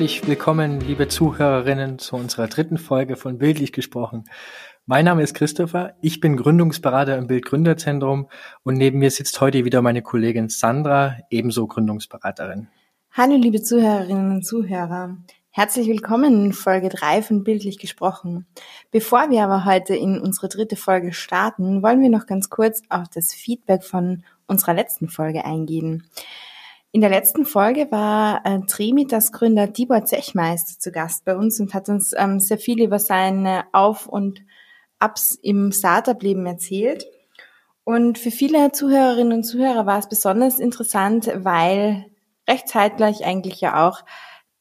herzlich willkommen, liebe Zuhörerinnen, zu unserer dritten Folge von Bildlich gesprochen. Mein Name ist Christopher, ich bin Gründungsberater im Bildgründerzentrum und neben mir sitzt heute wieder meine Kollegin Sandra, ebenso Gründungsberaterin. Hallo liebe Zuhörerinnen und Zuhörer. Herzlich willkommen in Folge 3 von Bildlich gesprochen. Bevor wir aber heute in unsere dritte Folge starten, wollen wir noch ganz kurz auf das Feedback von unserer letzten Folge eingehen. In der letzten Folge war äh, Tremitas Gründer Tibor Zechmeister zu Gast bei uns und hat uns ähm, sehr viel über seine Auf- und Ups im Startup-Leben erzählt. Und für viele Zuhörerinnen und Zuhörer war es besonders interessant, weil recht zeitgleich eigentlich ja auch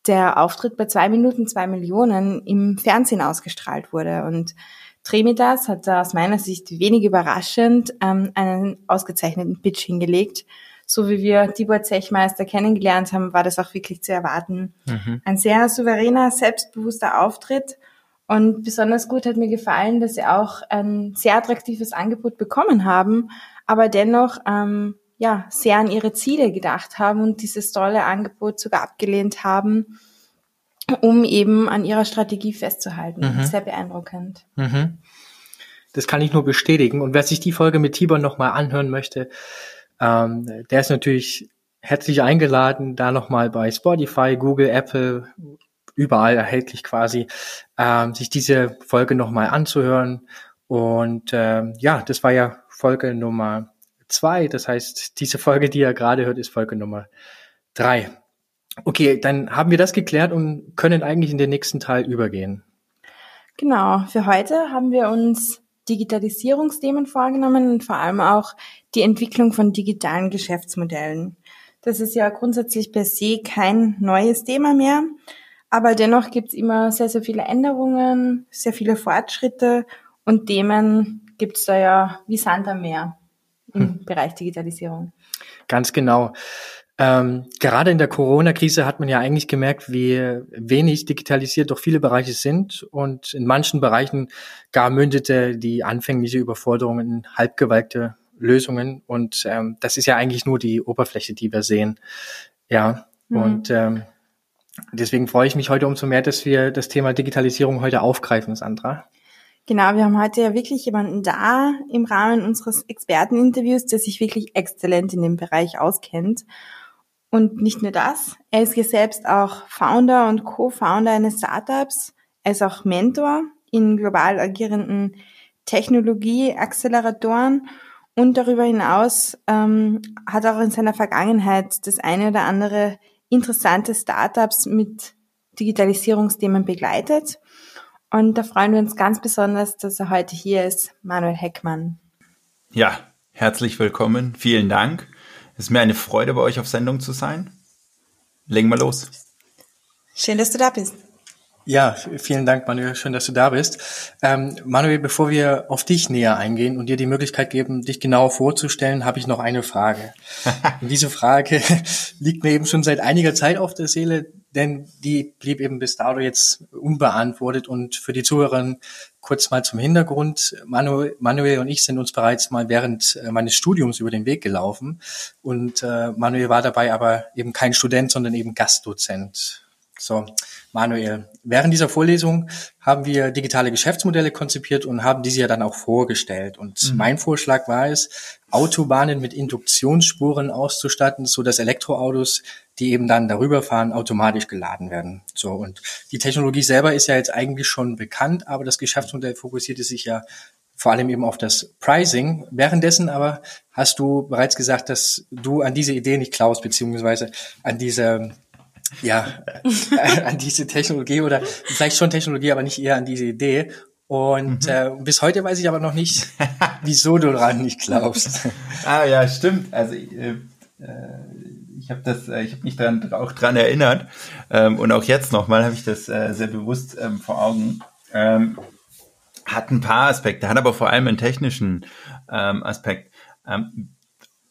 der Auftritt bei zwei Minuten zwei Millionen im Fernsehen ausgestrahlt wurde. Und Tremidas hat da aus meiner Sicht wenig überraschend ähm, einen ausgezeichneten Pitch hingelegt. So wie wir Tibor Zechmeister kennengelernt haben, war das auch wirklich zu erwarten. Mhm. Ein sehr souveräner, selbstbewusster Auftritt. Und besonders gut hat mir gefallen, dass sie auch ein sehr attraktives Angebot bekommen haben, aber dennoch ähm, ja sehr an ihre Ziele gedacht haben und dieses tolle Angebot sogar abgelehnt haben, um eben an ihrer Strategie festzuhalten. Mhm. Sehr beeindruckend. Mhm. Das kann ich nur bestätigen. Und wer sich die Folge mit Tibor nochmal anhören möchte, ähm, der ist natürlich herzlich eingeladen, da nochmal bei Spotify, Google, Apple, überall erhältlich quasi, ähm, sich diese Folge nochmal anzuhören. Und ähm, ja, das war ja Folge Nummer zwei. Das heißt, diese Folge, die ihr gerade hört, ist Folge Nummer drei. Okay, dann haben wir das geklärt und können eigentlich in den nächsten Teil übergehen. Genau, für heute haben wir uns Digitalisierungsthemen vorgenommen und vor allem auch die Entwicklung von digitalen Geschäftsmodellen. Das ist ja grundsätzlich per se kein neues Thema mehr, aber dennoch gibt es immer sehr, sehr viele Änderungen, sehr viele Fortschritte und Themen gibt es da ja wie Sand am Meer im hm. Bereich Digitalisierung. Ganz genau. Ähm, gerade in der Corona-Krise hat man ja eigentlich gemerkt, wie wenig digitalisiert doch viele Bereiche sind und in manchen Bereichen gar mündete die anfängliche Überforderung in halbgewalkte Lösungen und ähm, das ist ja eigentlich nur die Oberfläche, die wir sehen. Ja, mhm. und ähm, deswegen freue ich mich heute umso mehr, dass wir das Thema Digitalisierung heute aufgreifen, Sandra. Genau, wir haben heute ja wirklich jemanden da im Rahmen unseres Experteninterviews, der sich wirklich exzellent in dem Bereich auskennt. Und nicht nur das, er ist hier selbst auch Founder und Co-Founder eines Startups. Er ist auch Mentor in global agierenden Technologie-Acceleratoren und darüber hinaus ähm, hat auch in seiner Vergangenheit das eine oder andere interessante Startups mit Digitalisierungsthemen begleitet. Und da freuen wir uns ganz besonders, dass er heute hier ist, Manuel Heckmann. Ja, herzlich willkommen. Vielen Dank. Es ist mir eine Freude, bei euch auf Sendung zu sein. Legen wir los. Schön, dass du da bist. Ja, vielen Dank, Manuel. Schön, dass du da bist. Ähm, Manuel, bevor wir auf dich näher eingehen und dir die Möglichkeit geben, dich genauer vorzustellen, habe ich noch eine Frage. und diese Frage liegt mir eben schon seit einiger Zeit auf der Seele, denn die blieb eben bis dato jetzt unbeantwortet. Und für die Zuhörerinnen kurz mal zum Hintergrund. Manuel, Manuel und ich sind uns bereits mal während äh, meines Studiums über den Weg gelaufen. Und äh, Manuel war dabei aber eben kein Student, sondern eben Gastdozent. So, Manuel, während dieser Vorlesung haben wir digitale Geschäftsmodelle konzipiert und haben diese ja dann auch vorgestellt. Und mhm. mein Vorschlag war es, Autobahnen mit Induktionsspuren auszustatten, so dass Elektroautos, die eben dann darüber fahren, automatisch geladen werden. So und die Technologie selber ist ja jetzt eigentlich schon bekannt, aber das Geschäftsmodell fokussierte sich ja vor allem eben auf das Pricing. Währenddessen aber hast du bereits gesagt, dass du an diese Idee nicht klaust, beziehungsweise an diese ja, an diese Technologie oder vielleicht schon Technologie, aber nicht eher an diese Idee. Und mhm. äh, bis heute weiß ich aber noch nicht, wieso du daran nicht glaubst. ah ja, stimmt. Also äh, ich habe das, äh, ich habe mich daran auch dran erinnert ähm, und auch jetzt nochmal habe ich das äh, sehr bewusst ähm, vor Augen. Ähm, hat ein paar Aspekte, hat aber vor allem einen technischen ähm, Aspekt. Ähm,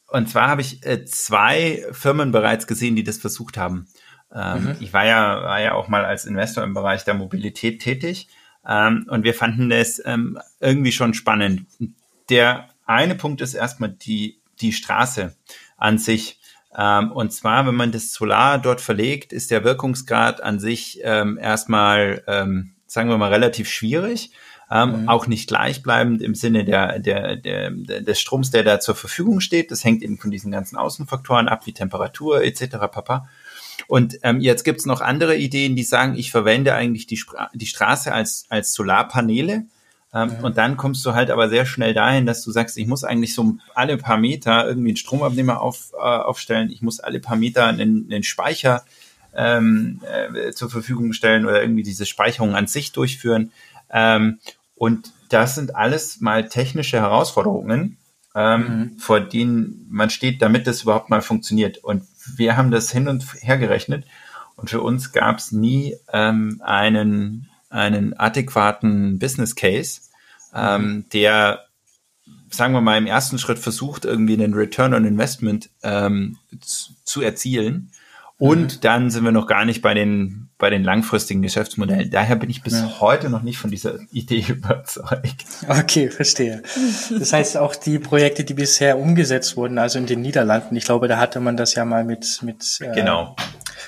und zwar habe ich äh, zwei Firmen bereits gesehen, die das versucht haben. Ähm, mhm. Ich war ja, war ja auch mal als Investor im Bereich der Mobilität tätig ähm, und wir fanden das ähm, irgendwie schon spannend. Der eine Punkt ist erstmal die, die Straße an sich. Ähm, und zwar, wenn man das Solar dort verlegt, ist der Wirkungsgrad an sich ähm, erstmal, ähm, sagen wir mal, relativ schwierig. Ähm, mhm. Auch nicht gleichbleibend im Sinne der, der, der, des Stroms, der da zur Verfügung steht. Das hängt eben von diesen ganzen Außenfaktoren ab, wie Temperatur etc. Papa. Und ähm, jetzt gibt's noch andere Ideen, die sagen, ich verwende eigentlich die, Spra die Straße als, als Solarpaneele. Ähm, ja. Und dann kommst du halt aber sehr schnell dahin, dass du sagst, ich muss eigentlich so alle paar Meter irgendwie einen Stromabnehmer auf, äh, aufstellen. Ich muss alle paar Meter einen, einen Speicher ähm, äh, zur Verfügung stellen oder irgendwie diese Speicherung an sich durchführen. Ähm, und das sind alles mal technische Herausforderungen, ähm, mhm. vor denen man steht, damit das überhaupt mal funktioniert. Und wir haben das hin und her gerechnet und für uns gab es nie ähm, einen, einen adäquaten Business Case, ähm, mhm. der, sagen wir mal, im ersten Schritt versucht, irgendwie einen Return on Investment ähm, zu, zu erzielen und mhm. dann sind wir noch gar nicht bei den, bei den langfristigen Geschäftsmodellen. Daher bin ich bis ja. heute noch nicht von dieser Idee überzeugt. Okay, verstehe. Das heißt, auch die Projekte, die bisher umgesetzt wurden, also in den Niederlanden, ich glaube, da hatte man das ja mal mit, mit äh, genau.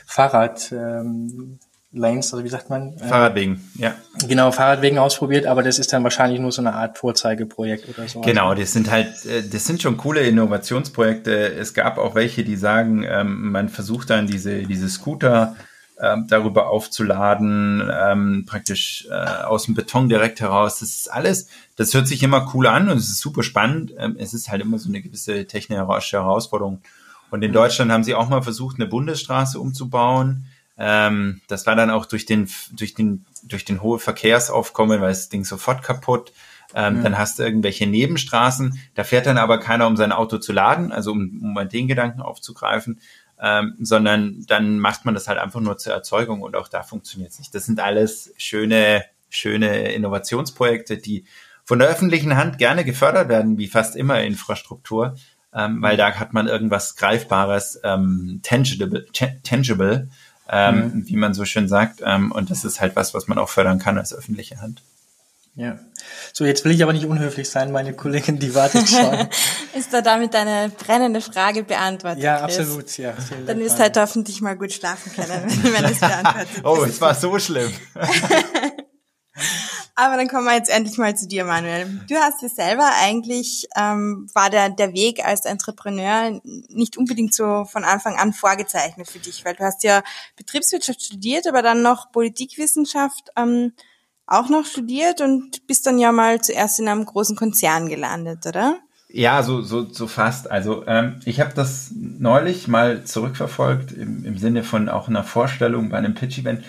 Fahrrad, ähm, Lanes, also wie sagt man? Äh, Fahrradwegen, ja. Genau, Fahrradwegen ausprobiert, aber das ist dann wahrscheinlich nur so eine Art Vorzeigeprojekt oder so. Genau, das sind halt, äh, das sind schon coole Innovationsprojekte. Es gab auch welche, die sagen, ähm, man versucht dann diese, diese Scooter ähm, darüber aufzuladen, ähm, praktisch äh, aus dem Beton direkt heraus. Das ist alles, das hört sich immer cool an und es ist super spannend. Es ist halt immer so eine gewisse technische Herausforderung. Und in mhm. Deutschland haben sie auch mal versucht, eine Bundesstraße umzubauen ähm, das war dann auch durch den, durch den, durch den hohen Verkehrsaufkommen, weil das Ding sofort kaputt. Ähm, mhm. Dann hast du irgendwelche Nebenstraßen, da fährt dann aber keiner, um sein Auto zu laden, also um, um mal den Gedanken aufzugreifen, ähm, sondern dann macht man das halt einfach nur zur Erzeugung und auch da funktioniert es nicht. Das sind alles schöne, schöne Innovationsprojekte, die von der öffentlichen Hand gerne gefördert werden, wie fast immer Infrastruktur, ähm, weil da hat man irgendwas Greifbares, ähm, tangible, tangible ähm, mhm. wie man so schön sagt. Ähm, und das ist halt was, was man auch fördern kann als öffentliche Hand. Ja. So, jetzt will ich aber nicht unhöflich sein, meine Kollegin, die wartet schon. ist da damit deine brennende Frage beantwortet? Ja, Chris? absolut, ja. Dann ist halt hoffentlich mal gut schlafen können, wenn, wenn es beantwortet Oh, es war so schlimm. Aber dann kommen wir jetzt endlich mal zu dir, Manuel. Du hast dir selber eigentlich, ähm, war der, der Weg als Entrepreneur nicht unbedingt so von Anfang an vorgezeichnet für dich, weil du hast ja Betriebswirtschaft studiert, aber dann noch Politikwissenschaft ähm, auch noch studiert und bist dann ja mal zuerst in einem großen Konzern gelandet, oder? Ja, so, so, so fast. Also ähm, ich habe das neulich mal zurückverfolgt im, im Sinne von auch einer Vorstellung bei einem Pitch-Event.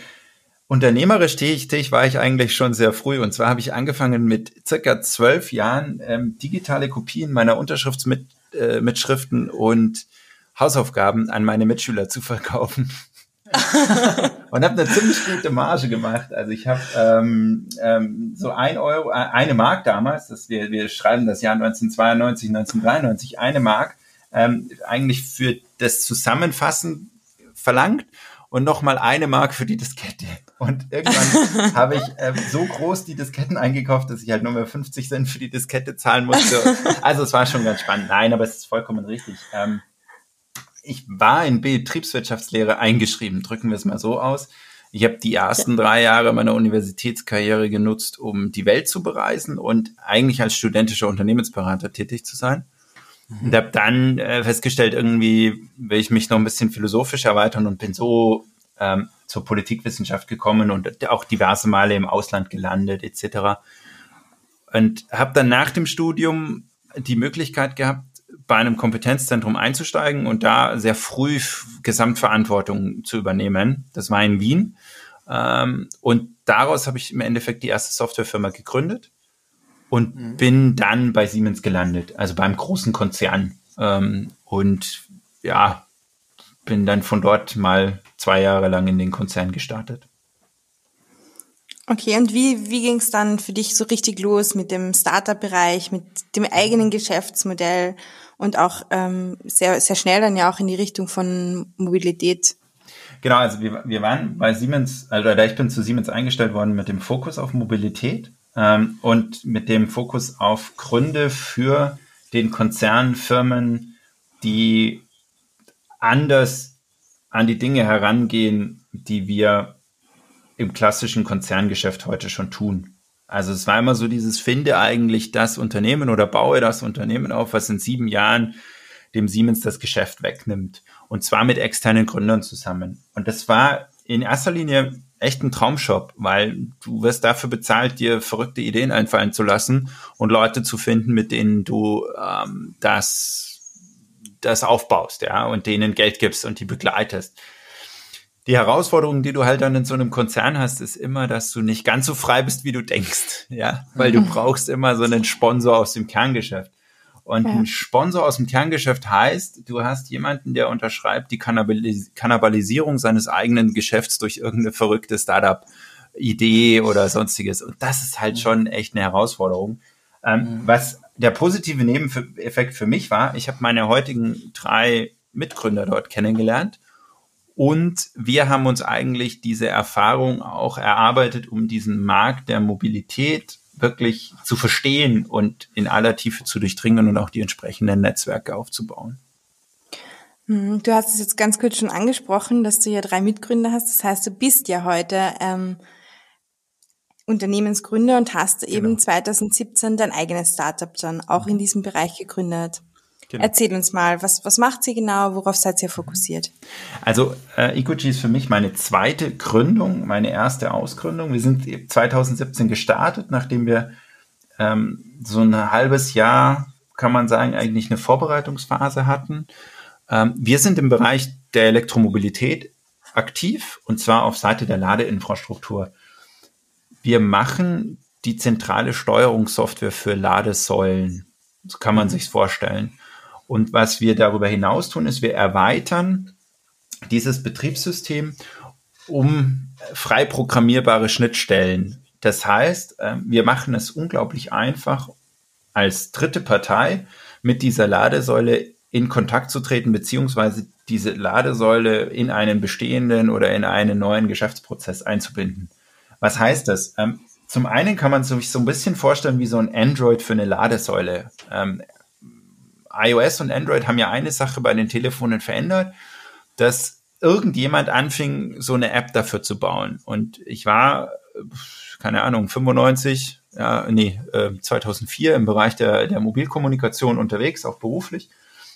Unternehmerisch tätig war ich eigentlich schon sehr früh. Und zwar habe ich angefangen mit circa zwölf Jahren ähm, digitale Kopien meiner Unterschriftsmitschriften äh, und Hausaufgaben an meine Mitschüler zu verkaufen. und habe eine ziemlich gute Marge gemacht. Also ich habe ähm, ähm, so ein Euro, äh, eine Mark damals, das wir, wir schreiben das Jahr 1992, 1993, eine Mark ähm, eigentlich für das Zusammenfassen verlangt und nochmal eine Mark für die Diskette. Und irgendwann habe ich äh, so groß die Disketten eingekauft, dass ich halt nur mehr 50 Cent für die Diskette zahlen musste. Also es war schon ganz spannend. Nein, aber es ist vollkommen richtig. Ähm, ich war in Betriebswirtschaftslehre eingeschrieben, drücken wir es mal so aus. Ich habe die ersten drei Jahre meiner Universitätskarriere genutzt, um die Welt zu bereisen und eigentlich als studentischer Unternehmensberater tätig zu sein. Und habe dann äh, festgestellt, irgendwie will ich mich noch ein bisschen philosophisch erweitern und bin so ähm, zur Politikwissenschaft gekommen und auch diverse Male im Ausland gelandet etc. Und habe dann nach dem Studium die Möglichkeit gehabt, bei einem Kompetenzzentrum einzusteigen und da sehr früh Gesamtverantwortung zu übernehmen. Das war in Wien. Ähm, und daraus habe ich im Endeffekt die erste Softwarefirma gegründet und mhm. bin dann bei Siemens gelandet, also beim großen Konzern. Ähm, und ja, bin dann von dort mal zwei Jahre lang in den Konzern gestartet. Okay, und wie, wie ging es dann für dich so richtig los mit dem Startup-Bereich, mit dem eigenen Geschäftsmodell und auch ähm, sehr, sehr schnell dann ja auch in die Richtung von Mobilität? Genau, also wir, wir waren bei Siemens, also da ich bin zu Siemens eingestellt worden mit dem Fokus auf Mobilität ähm, und mit dem Fokus auf Gründe für den Konzern, Firmen, die anders an die Dinge herangehen, die wir im klassischen Konzerngeschäft heute schon tun. Also es war immer so dieses, finde eigentlich das Unternehmen oder baue das Unternehmen auf, was in sieben Jahren dem Siemens das Geschäft wegnimmt. Und zwar mit externen Gründern zusammen. Und das war in erster Linie echt ein Traumshop, weil du wirst dafür bezahlt, dir verrückte Ideen einfallen zu lassen und Leute zu finden, mit denen du ähm, das das aufbaust, ja, und denen Geld gibst und die begleitest. Die Herausforderung, die du halt dann in so einem Konzern hast, ist immer, dass du nicht ganz so frei bist, wie du denkst, ja, weil du brauchst immer so einen Sponsor aus dem Kerngeschäft. Und ja. ein Sponsor aus dem Kerngeschäft heißt, du hast jemanden, der unterschreibt die Kannibalis Kannibalisierung seines eigenen Geschäfts durch irgendeine verrückte Startup-Idee oder sonstiges. Und das ist halt schon echt eine Herausforderung. Ähm, mhm. Was der positive Nebeneffekt für mich war, ich habe meine heutigen drei Mitgründer dort kennengelernt und wir haben uns eigentlich diese Erfahrung auch erarbeitet, um diesen Markt der Mobilität wirklich zu verstehen und in aller Tiefe zu durchdringen und auch die entsprechenden Netzwerke aufzubauen. Hm, du hast es jetzt ganz kurz schon angesprochen, dass du ja drei Mitgründer hast. Das heißt, du bist ja heute ähm, Unternehmensgründer und hast genau. eben 2017 dein eigenes Startup dann auch in diesem Bereich gegründet. Genau. Erzähl uns mal, was, was macht sie genau, worauf seid ihr fokussiert? Also äh, Ecogy ist für mich meine zweite Gründung, meine erste Ausgründung. Wir sind 2017 gestartet, nachdem wir ähm, so ein halbes Jahr, kann man sagen, eigentlich eine Vorbereitungsphase hatten. Ähm, wir sind im Bereich der Elektromobilität aktiv und zwar auf Seite der Ladeinfrastruktur wir machen die zentrale Steuerungssoftware für Ladesäulen. So kann man mhm. sich vorstellen. Und was wir darüber hinaus tun, ist, wir erweitern dieses Betriebssystem um frei programmierbare Schnittstellen. Das heißt, ähm, wir machen es unglaublich einfach, als dritte Partei mit dieser Ladesäule in Kontakt zu treten, beziehungsweise diese Ladesäule in einen bestehenden oder in einen neuen Geschäftsprozess einzubinden. Was heißt das? Ähm, zum einen kann man sich so ein bisschen vorstellen wie so ein Android für eine Ladesäule. IOS und Android haben ja eine Sache bei den Telefonen verändert, dass irgendjemand anfing, so eine App dafür zu bauen. Und ich war, keine Ahnung, 95, ja, nee, äh, 2004 im Bereich der, der Mobilkommunikation unterwegs, auch beruflich.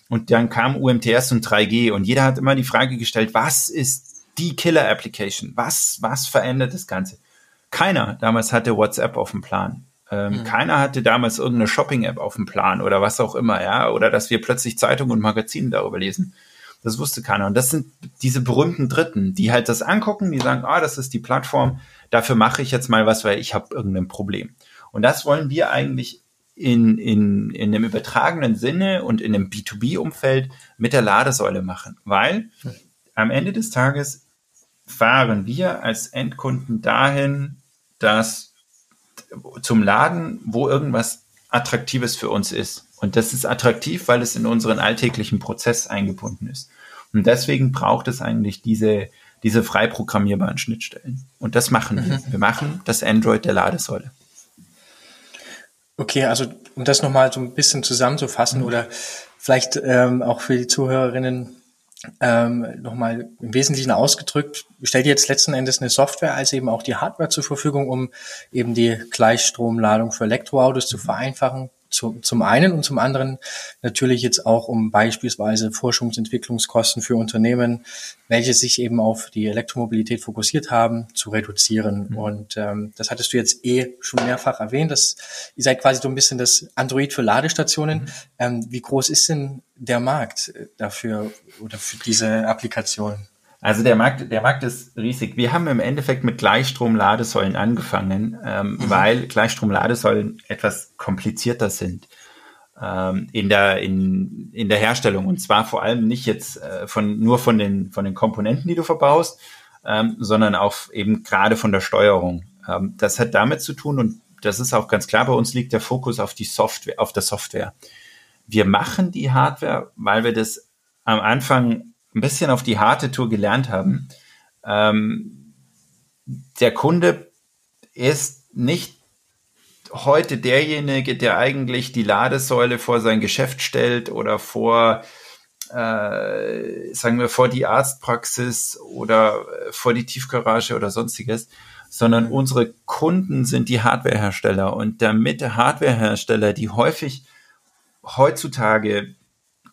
Und dann kam UMTS und 3G und jeder hat immer die Frage gestellt, was ist die Killer-Application? Was, was verändert das Ganze? Keiner damals hatte WhatsApp auf dem Plan. Ähm, mhm. Keiner hatte damals irgendeine Shopping-App auf dem Plan oder was auch immer, ja, oder dass wir plötzlich Zeitungen und Magazine darüber lesen. Das wusste keiner. Und das sind diese berühmten Dritten, die halt das angucken, die sagen, ah, das ist die Plattform, dafür mache ich jetzt mal was, weil ich habe irgendein Problem. Und das wollen wir eigentlich in, in, in einem übertragenen Sinne und in einem B2B-Umfeld mit der Ladesäule machen. Weil am Ende des Tages fahren wir als Endkunden dahin, das zum Laden, wo irgendwas Attraktives für uns ist. Und das ist attraktiv, weil es in unseren alltäglichen Prozess eingebunden ist. Und deswegen braucht es eigentlich diese, diese frei programmierbaren Schnittstellen. Und das machen wir. Mhm. Wir machen das Android der Ladesäule. Okay, also um das nochmal so ein bisschen zusammenzufassen mhm. oder vielleicht ähm, auch für die Zuhörerinnen ähm, nochmal im Wesentlichen ausgedrückt, stellt jetzt letzten Endes eine Software als eben auch die Hardware zur Verfügung, um eben die Gleichstromladung für Elektroautos zu vereinfachen, zu, zum einen und zum anderen natürlich jetzt auch um beispielsweise Forschungsentwicklungskosten für Unternehmen, welche sich eben auf die Elektromobilität fokussiert haben, zu reduzieren. Mhm. Und ähm, das hattest du jetzt eh schon mehrfach erwähnt, dass ihr seid quasi so ein bisschen das Android für Ladestationen. Mhm. Ähm, wie groß ist denn der Markt äh, dafür oder für diese Applikation? Also der Markt, der Markt ist riesig. Wir haben im Endeffekt mit Gleichstrom-Ladesäulen angefangen, ähm, mhm. weil Gleichstrom-Ladesäulen etwas komplizierter sind ähm, in der in, in der Herstellung und zwar vor allem nicht jetzt äh, von nur von den von den Komponenten, die du verbaust, ähm, sondern auch eben gerade von der Steuerung. Ähm, das hat damit zu tun und das ist auch ganz klar. Bei uns liegt der Fokus auf die Software, auf der Software. Wir machen die Hardware, weil wir das am Anfang ein bisschen auf die harte Tour gelernt haben. Ähm, der Kunde ist nicht heute derjenige, der eigentlich die Ladesäule vor sein Geschäft stellt oder vor äh, sagen wir, vor die Arztpraxis oder äh, vor die Tiefgarage oder sonstiges, sondern unsere Kunden sind die Hardwarehersteller. Und damit Hardwarehersteller, die häufig heutzutage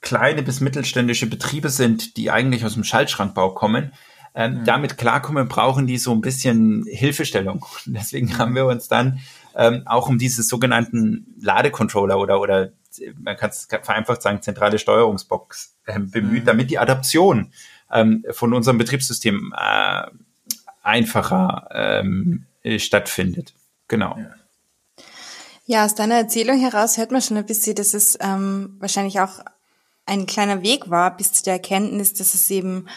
kleine bis mittelständische Betriebe sind, die eigentlich aus dem Schaltschrankbau kommen, ähm, mhm. damit klarkommen, brauchen die so ein bisschen Hilfestellung. Und deswegen mhm. haben wir uns dann ähm, auch um diese sogenannten Ladecontroller oder, oder man kann es vereinfacht sagen, zentrale Steuerungsbox äh, bemüht, mhm. damit die Adaption ähm, von unserem Betriebssystem äh, einfacher ähm, stattfindet. Genau. Ja. Ja, aus deiner Erzählung heraus hört man schon ein bisschen, dass es ähm, wahrscheinlich auch ein kleiner Weg war bis zu der Erkenntnis, dass es eben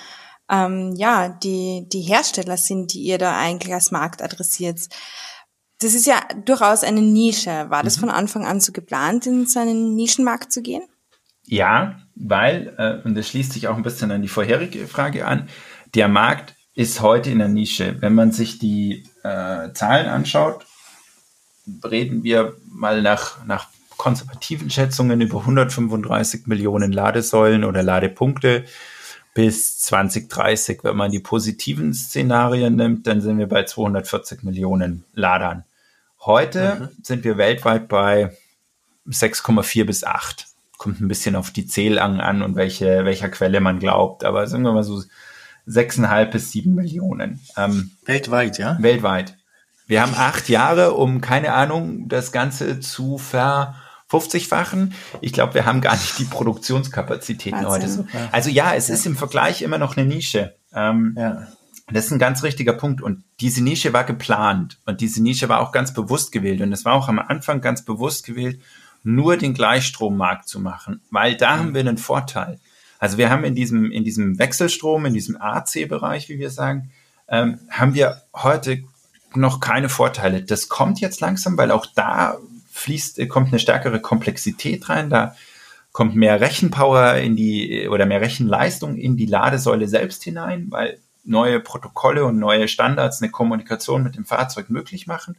ähm, ja die die Hersteller sind, die ihr da eigentlich als Markt adressiert. Das ist ja durchaus eine Nische. War das mhm. von Anfang an so geplant, in so einen Nischenmarkt zu gehen? Ja, weil, äh, und das schließt sich auch ein bisschen an die vorherige Frage an, der Markt ist heute in der Nische. Wenn man sich die äh, Zahlen anschaut, reden wir mal nach, nach konservativen Schätzungen über 135 Millionen Ladesäulen oder Ladepunkte bis 2030. Wenn man die positiven Szenarien nimmt, dann sind wir bei 240 Millionen Ladern. Heute mhm. sind wir weltweit bei 6,4 bis 8. Kommt ein bisschen auf die Zählang an und welche, welcher Quelle man glaubt. Aber sagen wir mal so 6,5 bis 7 Millionen. Ähm, weltweit, ja? Weltweit. Wir haben acht Jahre, um, keine Ahnung, das Ganze zu ver 50-fachen. Ich glaube, wir haben gar nicht die Produktionskapazitäten heute. Also ja, es ja. ist im Vergleich immer noch eine Nische. Ähm, ja. Das ist ein ganz richtiger Punkt. Und diese Nische war geplant und diese Nische war auch ganz bewusst gewählt. Und es war auch am Anfang ganz bewusst gewählt, nur den Gleichstrommarkt zu machen, weil da mhm. haben wir einen Vorteil. Also wir haben in diesem, in diesem Wechselstrom, in diesem AC-Bereich, wie wir sagen, ähm, haben wir heute noch keine Vorteile. Das kommt jetzt langsam, weil auch da fließt, kommt eine stärkere Komplexität rein, da kommt mehr Rechenpower in die oder mehr Rechenleistung in die Ladesäule selbst hinein, weil neue Protokolle und neue Standards eine Kommunikation mit dem Fahrzeug möglich machen.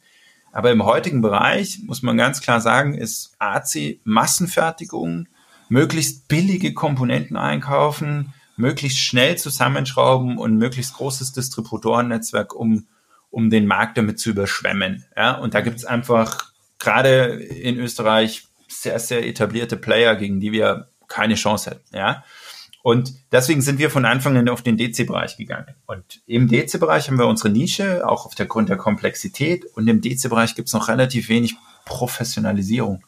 Aber im heutigen Bereich muss man ganz klar sagen, ist AC Massenfertigung, möglichst billige Komponenten einkaufen, möglichst schnell zusammenschrauben und möglichst großes Distributorennetzwerk, um, um den Markt damit zu überschwemmen. Ja, und da gibt es einfach gerade in Österreich sehr, sehr etablierte Player, gegen die wir keine Chance hätten. Ja? Und deswegen sind wir von Anfang an auf den DC-Bereich gegangen. Und im DC-Bereich haben wir unsere Nische, auch auf der Grund der Komplexität. Und im DC-Bereich gibt es noch relativ wenig Professionalisierung.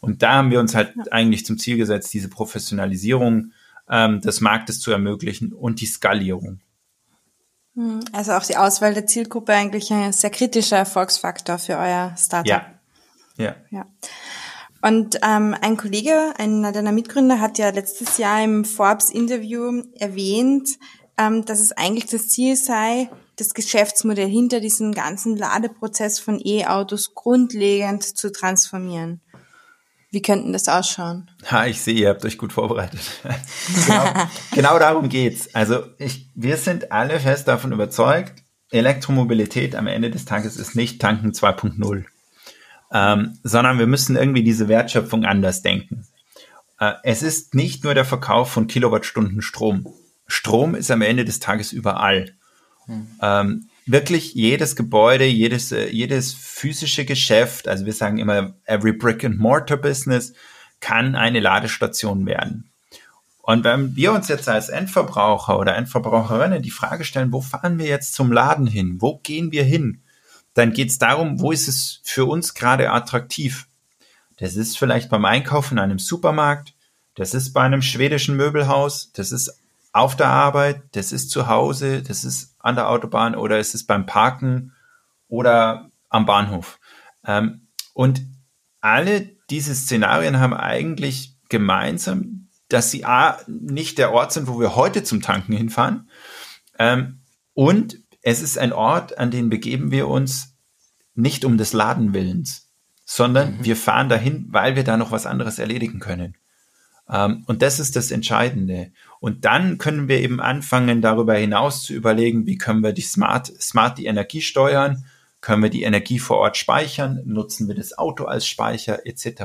Und da haben wir uns halt ja. eigentlich zum Ziel gesetzt, diese Professionalisierung ähm, des Marktes zu ermöglichen und die Skalierung. Hm, also auch die Auswahl der Zielgruppe eigentlich ein sehr kritischer Erfolgsfaktor für euer Startup. Ja, ja. ja. Und ähm, ein Kollege, einer deiner Mitgründer, hat ja letztes Jahr im Forbes-Interview erwähnt, ähm, dass es eigentlich das Ziel sei, das Geschäftsmodell hinter diesem ganzen Ladeprozess von E-Autos grundlegend zu transformieren. Wie könnten das ausschauen? Ha, ich sehe, ihr habt euch gut vorbereitet. genau, genau darum geht's. Also ich, wir sind alle fest davon überzeugt, Elektromobilität am Ende des Tages ist nicht Tanken 2.0 ähm, sondern wir müssen irgendwie diese Wertschöpfung anders denken. Äh, es ist nicht nur der Verkauf von Kilowattstunden Strom. Strom ist am Ende des Tages überall. Hm. Ähm, wirklich jedes Gebäude, jedes, äh, jedes physische Geschäft, also wir sagen immer, every brick and mortar business kann eine Ladestation werden. Und wenn wir uns jetzt als Endverbraucher oder Endverbraucherinnen die Frage stellen, wo fahren wir jetzt zum Laden hin? Wo gehen wir hin? Dann geht es darum, wo ist es für uns gerade attraktiv. Das ist vielleicht beim Einkaufen in einem Supermarkt, das ist bei einem schwedischen Möbelhaus, das ist auf der Arbeit, das ist zu Hause, das ist an der Autobahn oder es ist beim Parken oder am Bahnhof. Ähm, und alle diese Szenarien haben eigentlich gemeinsam, dass sie A, nicht der Ort sind, wo wir heute zum Tanken hinfahren, ähm, und es ist ein Ort, an den begeben wir uns nicht um des Ladenwillens, sondern mhm. wir fahren dahin, weil wir da noch was anderes erledigen können. Ähm, und das ist das Entscheidende. Und dann können wir eben anfangen, darüber hinaus zu überlegen, wie können wir die smart, smart die Energie steuern, können wir die Energie vor Ort speichern, nutzen wir das Auto als Speicher etc.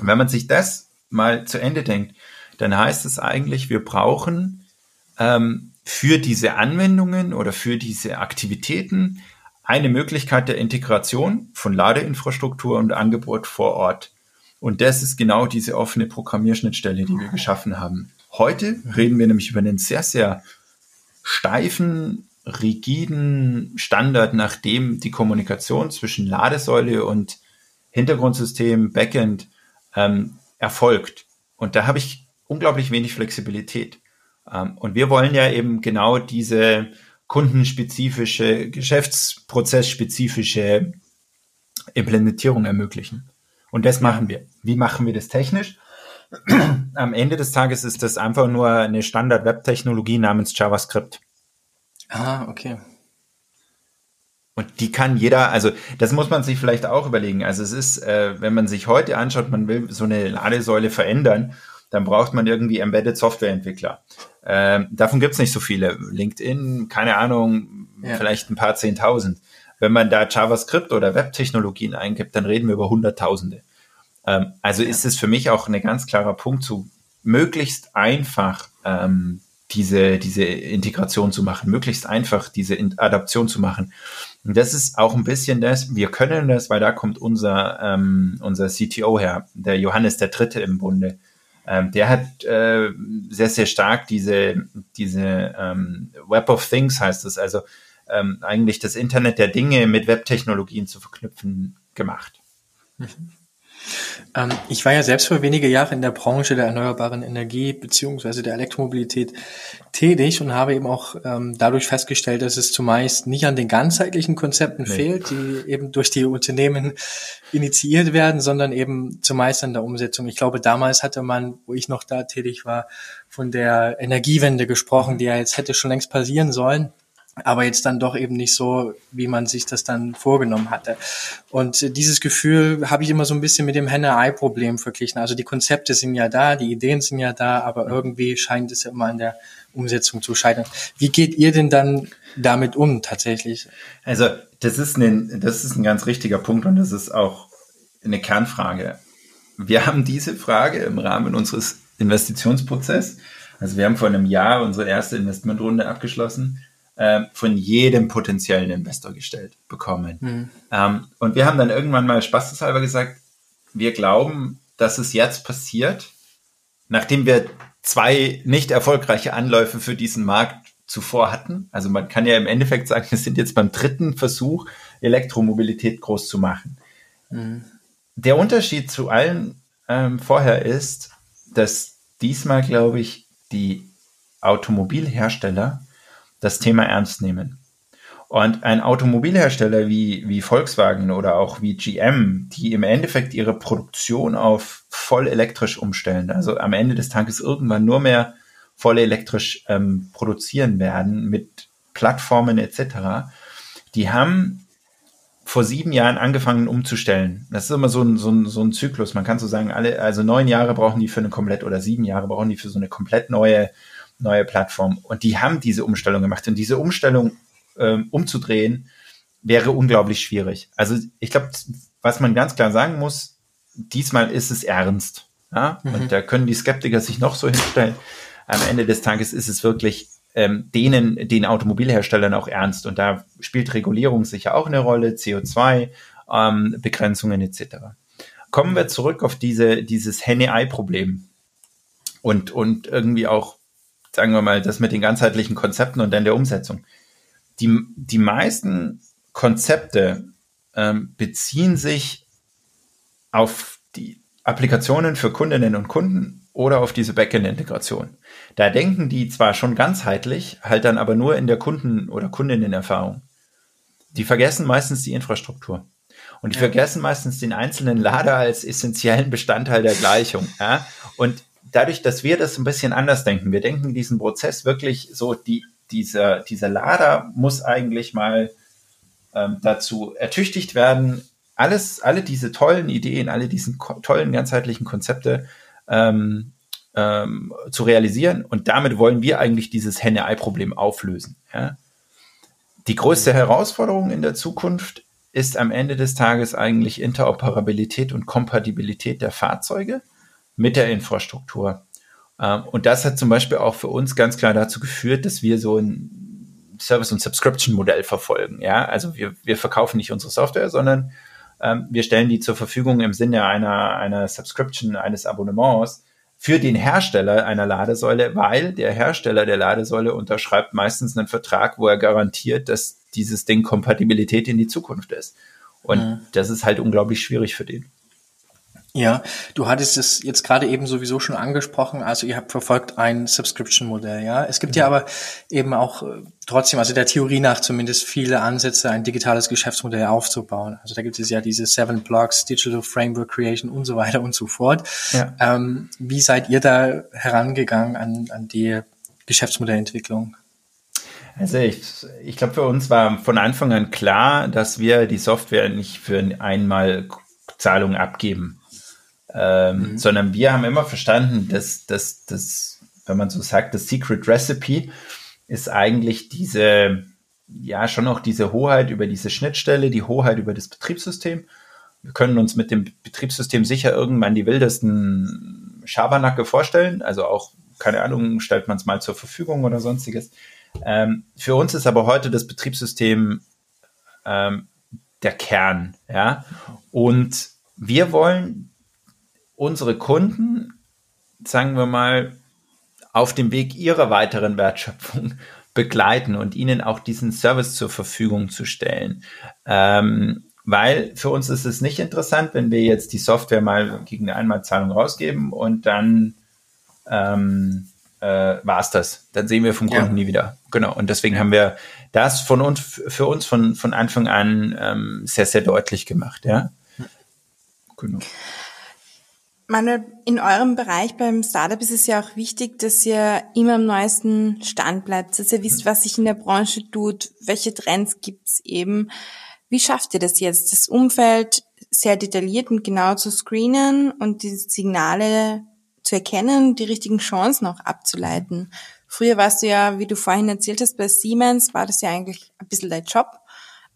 Und wenn man sich das mal zu Ende denkt, dann heißt es eigentlich, wir brauchen ähm, für diese Anwendungen oder für diese Aktivitäten eine Möglichkeit der Integration von Ladeinfrastruktur und Angebot vor Ort. Und das ist genau diese offene Programmierschnittstelle, die wir geschaffen haben. Heute reden wir nämlich über einen sehr, sehr steifen, rigiden Standard, nach dem die Kommunikation zwischen Ladesäule und Hintergrundsystem, Backend ähm, erfolgt. Und da habe ich unglaublich wenig Flexibilität. Ähm, und wir wollen ja eben genau diese kundenspezifische, geschäftsprozessspezifische Implementierung ermöglichen. Und das machen wir. Wie machen wir das technisch? Am Ende des Tages ist das einfach nur eine Standard-Web-Technologie namens JavaScript. Ah, okay. Und die kann jeder, also das muss man sich vielleicht auch überlegen. Also es ist, äh, wenn man sich heute anschaut, man will so eine Ladesäule verändern, dann braucht man irgendwie Embedded Softwareentwickler. Ähm, davon gibt's nicht so viele. LinkedIn, keine Ahnung, ja. vielleicht ein paar Zehntausend. Wenn man da JavaScript oder Webtechnologien eingibt, dann reden wir über Hunderttausende. Ähm, also ja. ist es für mich auch ein ganz klarer Punkt, zu möglichst einfach ähm, diese, diese Integration zu machen, möglichst einfach diese Adaption zu machen. Und das ist auch ein bisschen das, wir können das, weil da kommt unser, ähm, unser CTO her, der Johannes der Dritte im Bunde. Ähm, der hat äh, sehr, sehr stark diese, diese ähm, Web of Things heißt es, also ähm, eigentlich das Internet der Dinge mit Webtechnologien zu verknüpfen gemacht. Mhm. Ähm, ich war ja selbst für wenige Jahre in der Branche der erneuerbaren Energie beziehungsweise der Elektromobilität tätig und habe eben auch ähm, dadurch festgestellt, dass es zumeist nicht an den ganzheitlichen Konzepten nee. fehlt, die eben durch die Unternehmen initiiert werden, sondern eben zumeist an der Umsetzung. Ich glaube, damals hatte man, wo ich noch da tätig war, von der Energiewende gesprochen, die ja jetzt hätte schon längst passieren sollen aber jetzt dann doch eben nicht so, wie man sich das dann vorgenommen hatte. Und dieses Gefühl habe ich immer so ein bisschen mit dem Henne-Ei-Problem verglichen. Also die Konzepte sind ja da, die Ideen sind ja da, aber irgendwie scheint es ja immer an der Umsetzung zu scheitern. Wie geht ihr denn dann damit um tatsächlich? Also das ist ein, das ist ein ganz richtiger Punkt und das ist auch eine Kernfrage. Wir haben diese Frage im Rahmen unseres Investitionsprozesses, also wir haben vor einem Jahr unsere erste Investmentrunde abgeschlossen äh, von jedem potenziellen Investor gestellt bekommen. Mhm. Ähm, und wir haben dann irgendwann mal spaßeshalber gesagt, wir glauben, dass es jetzt passiert, nachdem wir zwei nicht erfolgreiche Anläufe für diesen Markt zuvor hatten. Also man kann ja im Endeffekt sagen, wir sind jetzt beim dritten Versuch, Elektromobilität groß zu machen. Mhm. Der Unterschied zu allen ähm, vorher ist, dass diesmal, glaube ich, die Automobilhersteller das Thema ernst nehmen. Und ein Automobilhersteller wie, wie Volkswagen oder auch wie GM, die im Endeffekt ihre Produktion auf voll elektrisch umstellen, also am Ende des Tages irgendwann nur mehr voll elektrisch ähm, produzieren werden mit Plattformen etc., die haben vor sieben Jahren angefangen umzustellen. Das ist immer so ein, so ein, so ein Zyklus. Man kann so sagen, alle, also neun Jahre brauchen die für eine komplett oder sieben Jahre brauchen die für so eine komplett neue neue Plattform. Und die haben diese Umstellung gemacht. Und diese Umstellung ähm, umzudrehen, wäre unglaublich schwierig. Also ich glaube, was man ganz klar sagen muss, diesmal ist es ernst. Ja? Mhm. Und da können die Skeptiker sich noch so hinstellen. Am Ende des Tages ist es wirklich ähm, denen, den Automobilherstellern auch ernst. Und da spielt Regulierung sicher auch eine Rolle, CO2, ähm, Begrenzungen etc. Kommen wir zurück auf diese, dieses Henne-Ei-Problem und, und irgendwie auch sagen wir mal, das mit den ganzheitlichen Konzepten und dann der Umsetzung. Die, die meisten Konzepte ähm, beziehen sich auf die Applikationen für Kundinnen und Kunden oder auf diese Backend-Integration. Da denken die zwar schon ganzheitlich, halt dann aber nur in der Kunden- oder Kundinnen-Erfahrung. Die vergessen meistens die Infrastruktur. Und die ja. vergessen meistens den einzelnen Lader als essentiellen Bestandteil der Gleichung. Ja? Und dadurch, dass wir das ein bisschen anders denken, wir denken diesen Prozess wirklich so, die, dieser, dieser Lader muss eigentlich mal ähm, dazu ertüchtigt werden, alles, alle diese tollen Ideen, alle diesen tollen ganzheitlichen Konzepte ähm, ähm, zu realisieren. Und damit wollen wir eigentlich dieses Henne-Ei-Problem auflösen. Ja? Die größte Herausforderung in der Zukunft ist am Ende des Tages eigentlich Interoperabilität und Kompatibilität der Fahrzeuge mit der Infrastruktur. Ähm, und das hat zum Beispiel auch für uns ganz klar dazu geführt, dass wir so ein Service- und Subscription-Modell verfolgen. Ja, also wir, wir verkaufen nicht unsere Software, sondern ähm, wir stellen die zur Verfügung im Sinne einer, einer Subscription, eines Abonnements für den Hersteller einer Ladesäule, weil der Hersteller der Ladesäule unterschreibt meistens einen Vertrag, wo er garantiert, dass dieses Ding Kompatibilität in die Zukunft ist. Und mhm. das ist halt unglaublich schwierig für den. Ja, du hattest es jetzt gerade eben sowieso schon angesprochen. Also ihr habt verfolgt ein Subscription-Modell, ja. Es gibt mhm. ja aber eben auch äh, trotzdem, also der Theorie nach zumindest viele Ansätze, ein digitales Geschäftsmodell aufzubauen. Also da gibt es ja diese Seven Blocks, Digital Framework Creation und so weiter und so fort. Ja. Ähm, wie seid ihr da herangegangen an, an die Geschäftsmodellentwicklung? Also ich, ich glaube, für uns war von Anfang an klar, dass wir die Software nicht für einmal Zahlung abgeben ähm, mhm. sondern wir haben immer verstanden, dass, dass, dass, wenn man so sagt, das Secret Recipe ist eigentlich diese, ja, schon auch diese Hoheit über diese Schnittstelle, die Hoheit über das Betriebssystem. Wir können uns mit dem Betriebssystem sicher irgendwann die wildesten Schabernacke vorstellen, also auch, keine Ahnung, stellt man es mal zur Verfügung oder sonstiges. Ähm, für uns ist aber heute das Betriebssystem ähm, der Kern, ja. Und wir wollen unsere Kunden, sagen wir mal, auf dem Weg ihrer weiteren Wertschöpfung begleiten und ihnen auch diesen Service zur Verfügung zu stellen. Ähm, weil für uns ist es nicht interessant, wenn wir jetzt die Software mal gegen eine Einmalzahlung rausgeben und dann ähm, äh, war es das. Dann sehen wir vom Kunden ja. nie wieder. Genau. Und deswegen haben wir das von uns für uns von, von Anfang an ähm, sehr, sehr deutlich gemacht, ja. Genau. Manuel, in eurem Bereich beim Startup ist es ja auch wichtig, dass ihr immer am neuesten Stand bleibt, dass ihr wisst, was sich in der Branche tut, welche Trends gibt's eben. Wie schafft ihr das jetzt, das Umfeld sehr detailliert und genau zu screenen und die Signale zu erkennen, die richtigen Chancen auch abzuleiten? Früher warst du ja, wie du vorhin erzählt hast, bei Siemens war das ja eigentlich ein bisschen dein Job.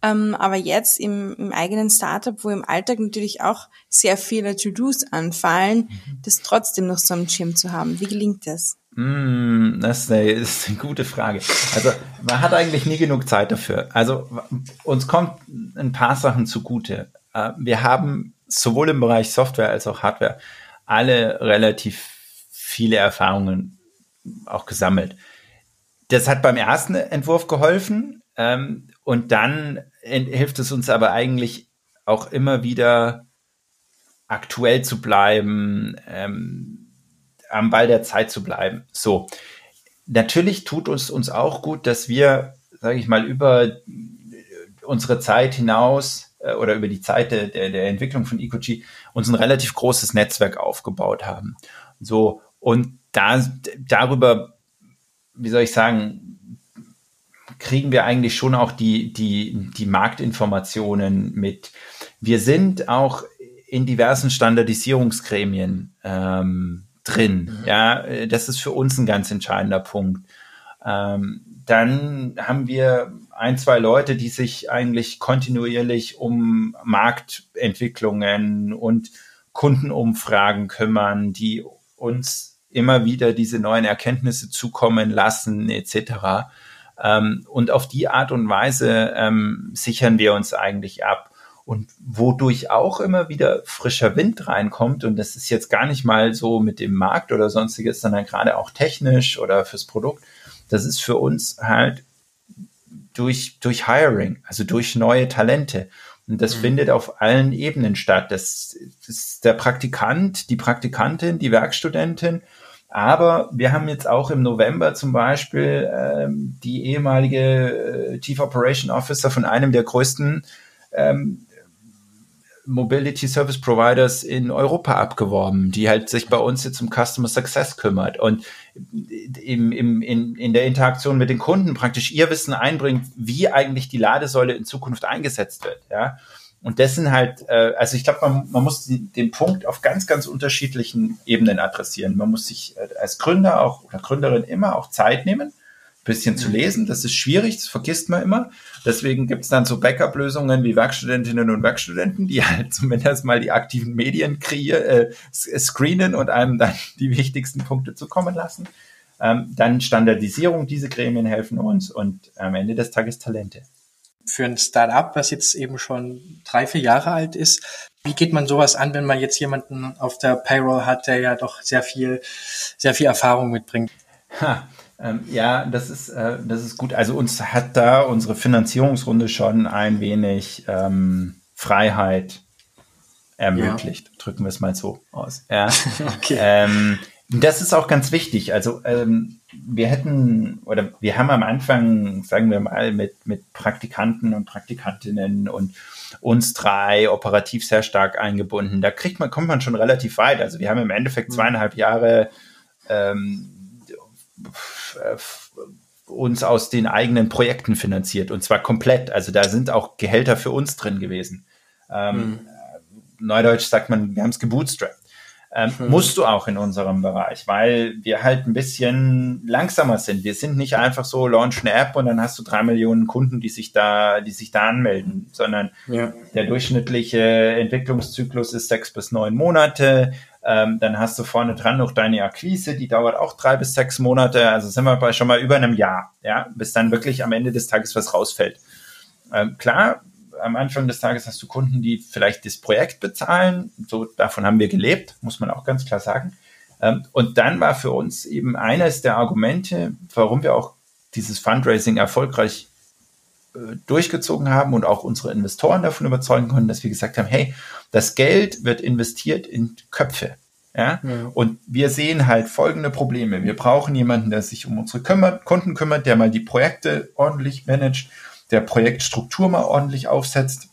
Ähm, aber jetzt im, im eigenen Startup, wo im Alltag natürlich auch sehr viele To-Dos anfallen, mhm. das trotzdem noch so am Schirm zu haben. Wie gelingt das? Mm, das, ist eine, das ist eine gute Frage. Also man hat eigentlich nie genug Zeit dafür. Also uns kommt ein paar Sachen zugute. Äh, wir haben sowohl im Bereich Software als auch Hardware alle relativ viele Erfahrungen auch gesammelt. Das hat beim ersten Entwurf geholfen. Ähm, und dann hilft es uns aber eigentlich auch immer wieder aktuell zu bleiben, ähm, am Ball der Zeit zu bleiben. So. Natürlich tut uns uns auch gut, dass wir, sage ich mal, über unsere Zeit hinaus äh, oder über die Zeit der, der, der Entwicklung von EcoG uns ein relativ großes Netzwerk aufgebaut haben. So. Und da, darüber, wie soll ich sagen, kriegen wir eigentlich schon auch die, die, die Marktinformationen mit. Wir sind auch in diversen Standardisierungsgremien ähm, drin. Mhm. Ja, das ist für uns ein ganz entscheidender Punkt. Ähm, dann haben wir ein, zwei Leute, die sich eigentlich kontinuierlich um Marktentwicklungen und Kundenumfragen kümmern, die uns immer wieder diese neuen Erkenntnisse zukommen lassen, etc. Ähm, und auf die Art und Weise ähm, sichern wir uns eigentlich ab. Und wodurch auch immer wieder frischer Wind reinkommt, und das ist jetzt gar nicht mal so mit dem Markt oder sonstiges, sondern gerade auch technisch oder fürs Produkt, das ist für uns halt durch, durch Hiring, also durch neue Talente. Und das mhm. findet auf allen Ebenen statt. Das, das ist der Praktikant, die Praktikantin, die Werkstudentin, aber wir haben jetzt auch im November zum Beispiel ähm, die ehemalige äh, Chief Operation Officer von einem der größten ähm, Mobility Service Providers in Europa abgeworben, die halt sich bei uns jetzt um Customer Success kümmert und im, im, in, in der Interaktion mit den Kunden praktisch ihr Wissen einbringt, wie eigentlich die Ladesäule in Zukunft eingesetzt wird. Ja? Und das sind halt, äh, also ich glaube, man, man muss die, den Punkt auf ganz, ganz unterschiedlichen Ebenen adressieren. Man muss sich äh, als Gründer auch oder Gründerin immer auch Zeit nehmen bisschen zu lesen. Das ist schwierig, das vergisst man immer. Deswegen gibt es dann so Backup-Lösungen wie Werkstudentinnen und Werkstudenten, die halt zumindest mal die aktiven Medien kreieren, äh, screenen und einem dann die wichtigsten Punkte zukommen lassen. Ähm, dann Standardisierung, diese Gremien helfen uns und am Ende des Tages Talente. Für ein Startup, was jetzt eben schon drei, vier Jahre alt ist, wie geht man sowas an, wenn man jetzt jemanden auf der Payroll hat, der ja doch sehr viel, sehr viel Erfahrung mitbringt? Ha, ähm, ja, das ist, äh, das ist gut. Also uns hat da unsere Finanzierungsrunde schon ein wenig ähm, Freiheit ermöglicht. Ja. Drücken wir es mal so aus. Ja. okay. Ähm, das ist auch ganz wichtig. Also ähm, wir hätten oder wir haben am Anfang, sagen wir mal, mit, mit Praktikanten und Praktikantinnen und uns drei operativ sehr stark eingebunden. Da kriegt man, kommt man schon relativ weit. Also wir haben im Endeffekt mhm. zweieinhalb Jahre ähm, uns aus den eigenen Projekten finanziert und zwar komplett. Also da sind auch Gehälter für uns drin gewesen. Ähm, mhm. Neudeutsch sagt man, wir haben es gebootstrapped. Ähm, mhm. Musst du auch in unserem Bereich, weil wir halt ein bisschen langsamer sind. Wir sind nicht einfach so, launch eine App und dann hast du drei Millionen Kunden, die sich da, die sich da anmelden, sondern ja. der durchschnittliche Entwicklungszyklus ist sechs bis neun Monate. Ähm, dann hast du vorne dran noch deine Akquise, die dauert auch drei bis sechs Monate. Also sind wir bei schon mal über einem Jahr, ja, bis dann wirklich am Ende des Tages was rausfällt. Ähm, klar, am Anfang des Tages hast du Kunden, die vielleicht das Projekt bezahlen. So, davon haben wir gelebt, muss man auch ganz klar sagen. Ähm, und dann war für uns eben eines der Argumente, warum wir auch dieses Fundraising erfolgreich äh, durchgezogen haben und auch unsere Investoren davon überzeugen konnten, dass wir gesagt haben, hey, das Geld wird investiert in Köpfe. Ja? ja? Und wir sehen halt folgende Probleme. Wir brauchen jemanden, der sich um unsere Kunden kümmert, der mal die Projekte ordentlich managt, der Projektstruktur mal ordentlich aufsetzt.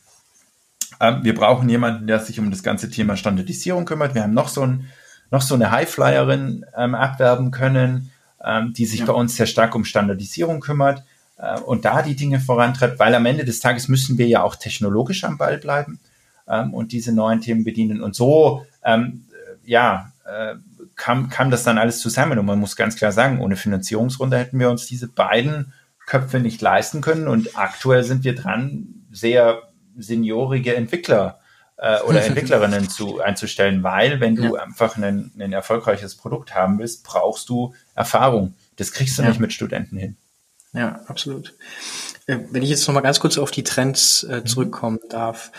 Ähm, wir brauchen jemanden, der sich um das ganze Thema Standardisierung kümmert. Wir haben noch so, ein, noch so eine Highflyerin ähm, abwerben können, ähm, die sich ja. bei uns sehr stark um Standardisierung kümmert äh, und da die Dinge vorantreibt, weil am Ende des Tages müssen wir ja auch technologisch am Ball bleiben ähm, und diese neuen Themen bedienen. Und so, ähm, ja, äh, kam, kam das dann alles zusammen. Und man muss ganz klar sagen, ohne Finanzierungsrunde hätten wir uns diese beiden Köpfe nicht leisten können. Und aktuell sind wir dran, sehr seniorige Entwickler äh, oder Entwicklerinnen zu, einzustellen, weil wenn du ja. einfach ein, ein erfolgreiches Produkt haben willst, brauchst du Erfahrung. Das kriegst du ja. nicht mit Studenten hin. Ja, absolut. Äh, wenn ich jetzt noch mal ganz kurz auf die Trends äh, mhm. zurückkommen darf,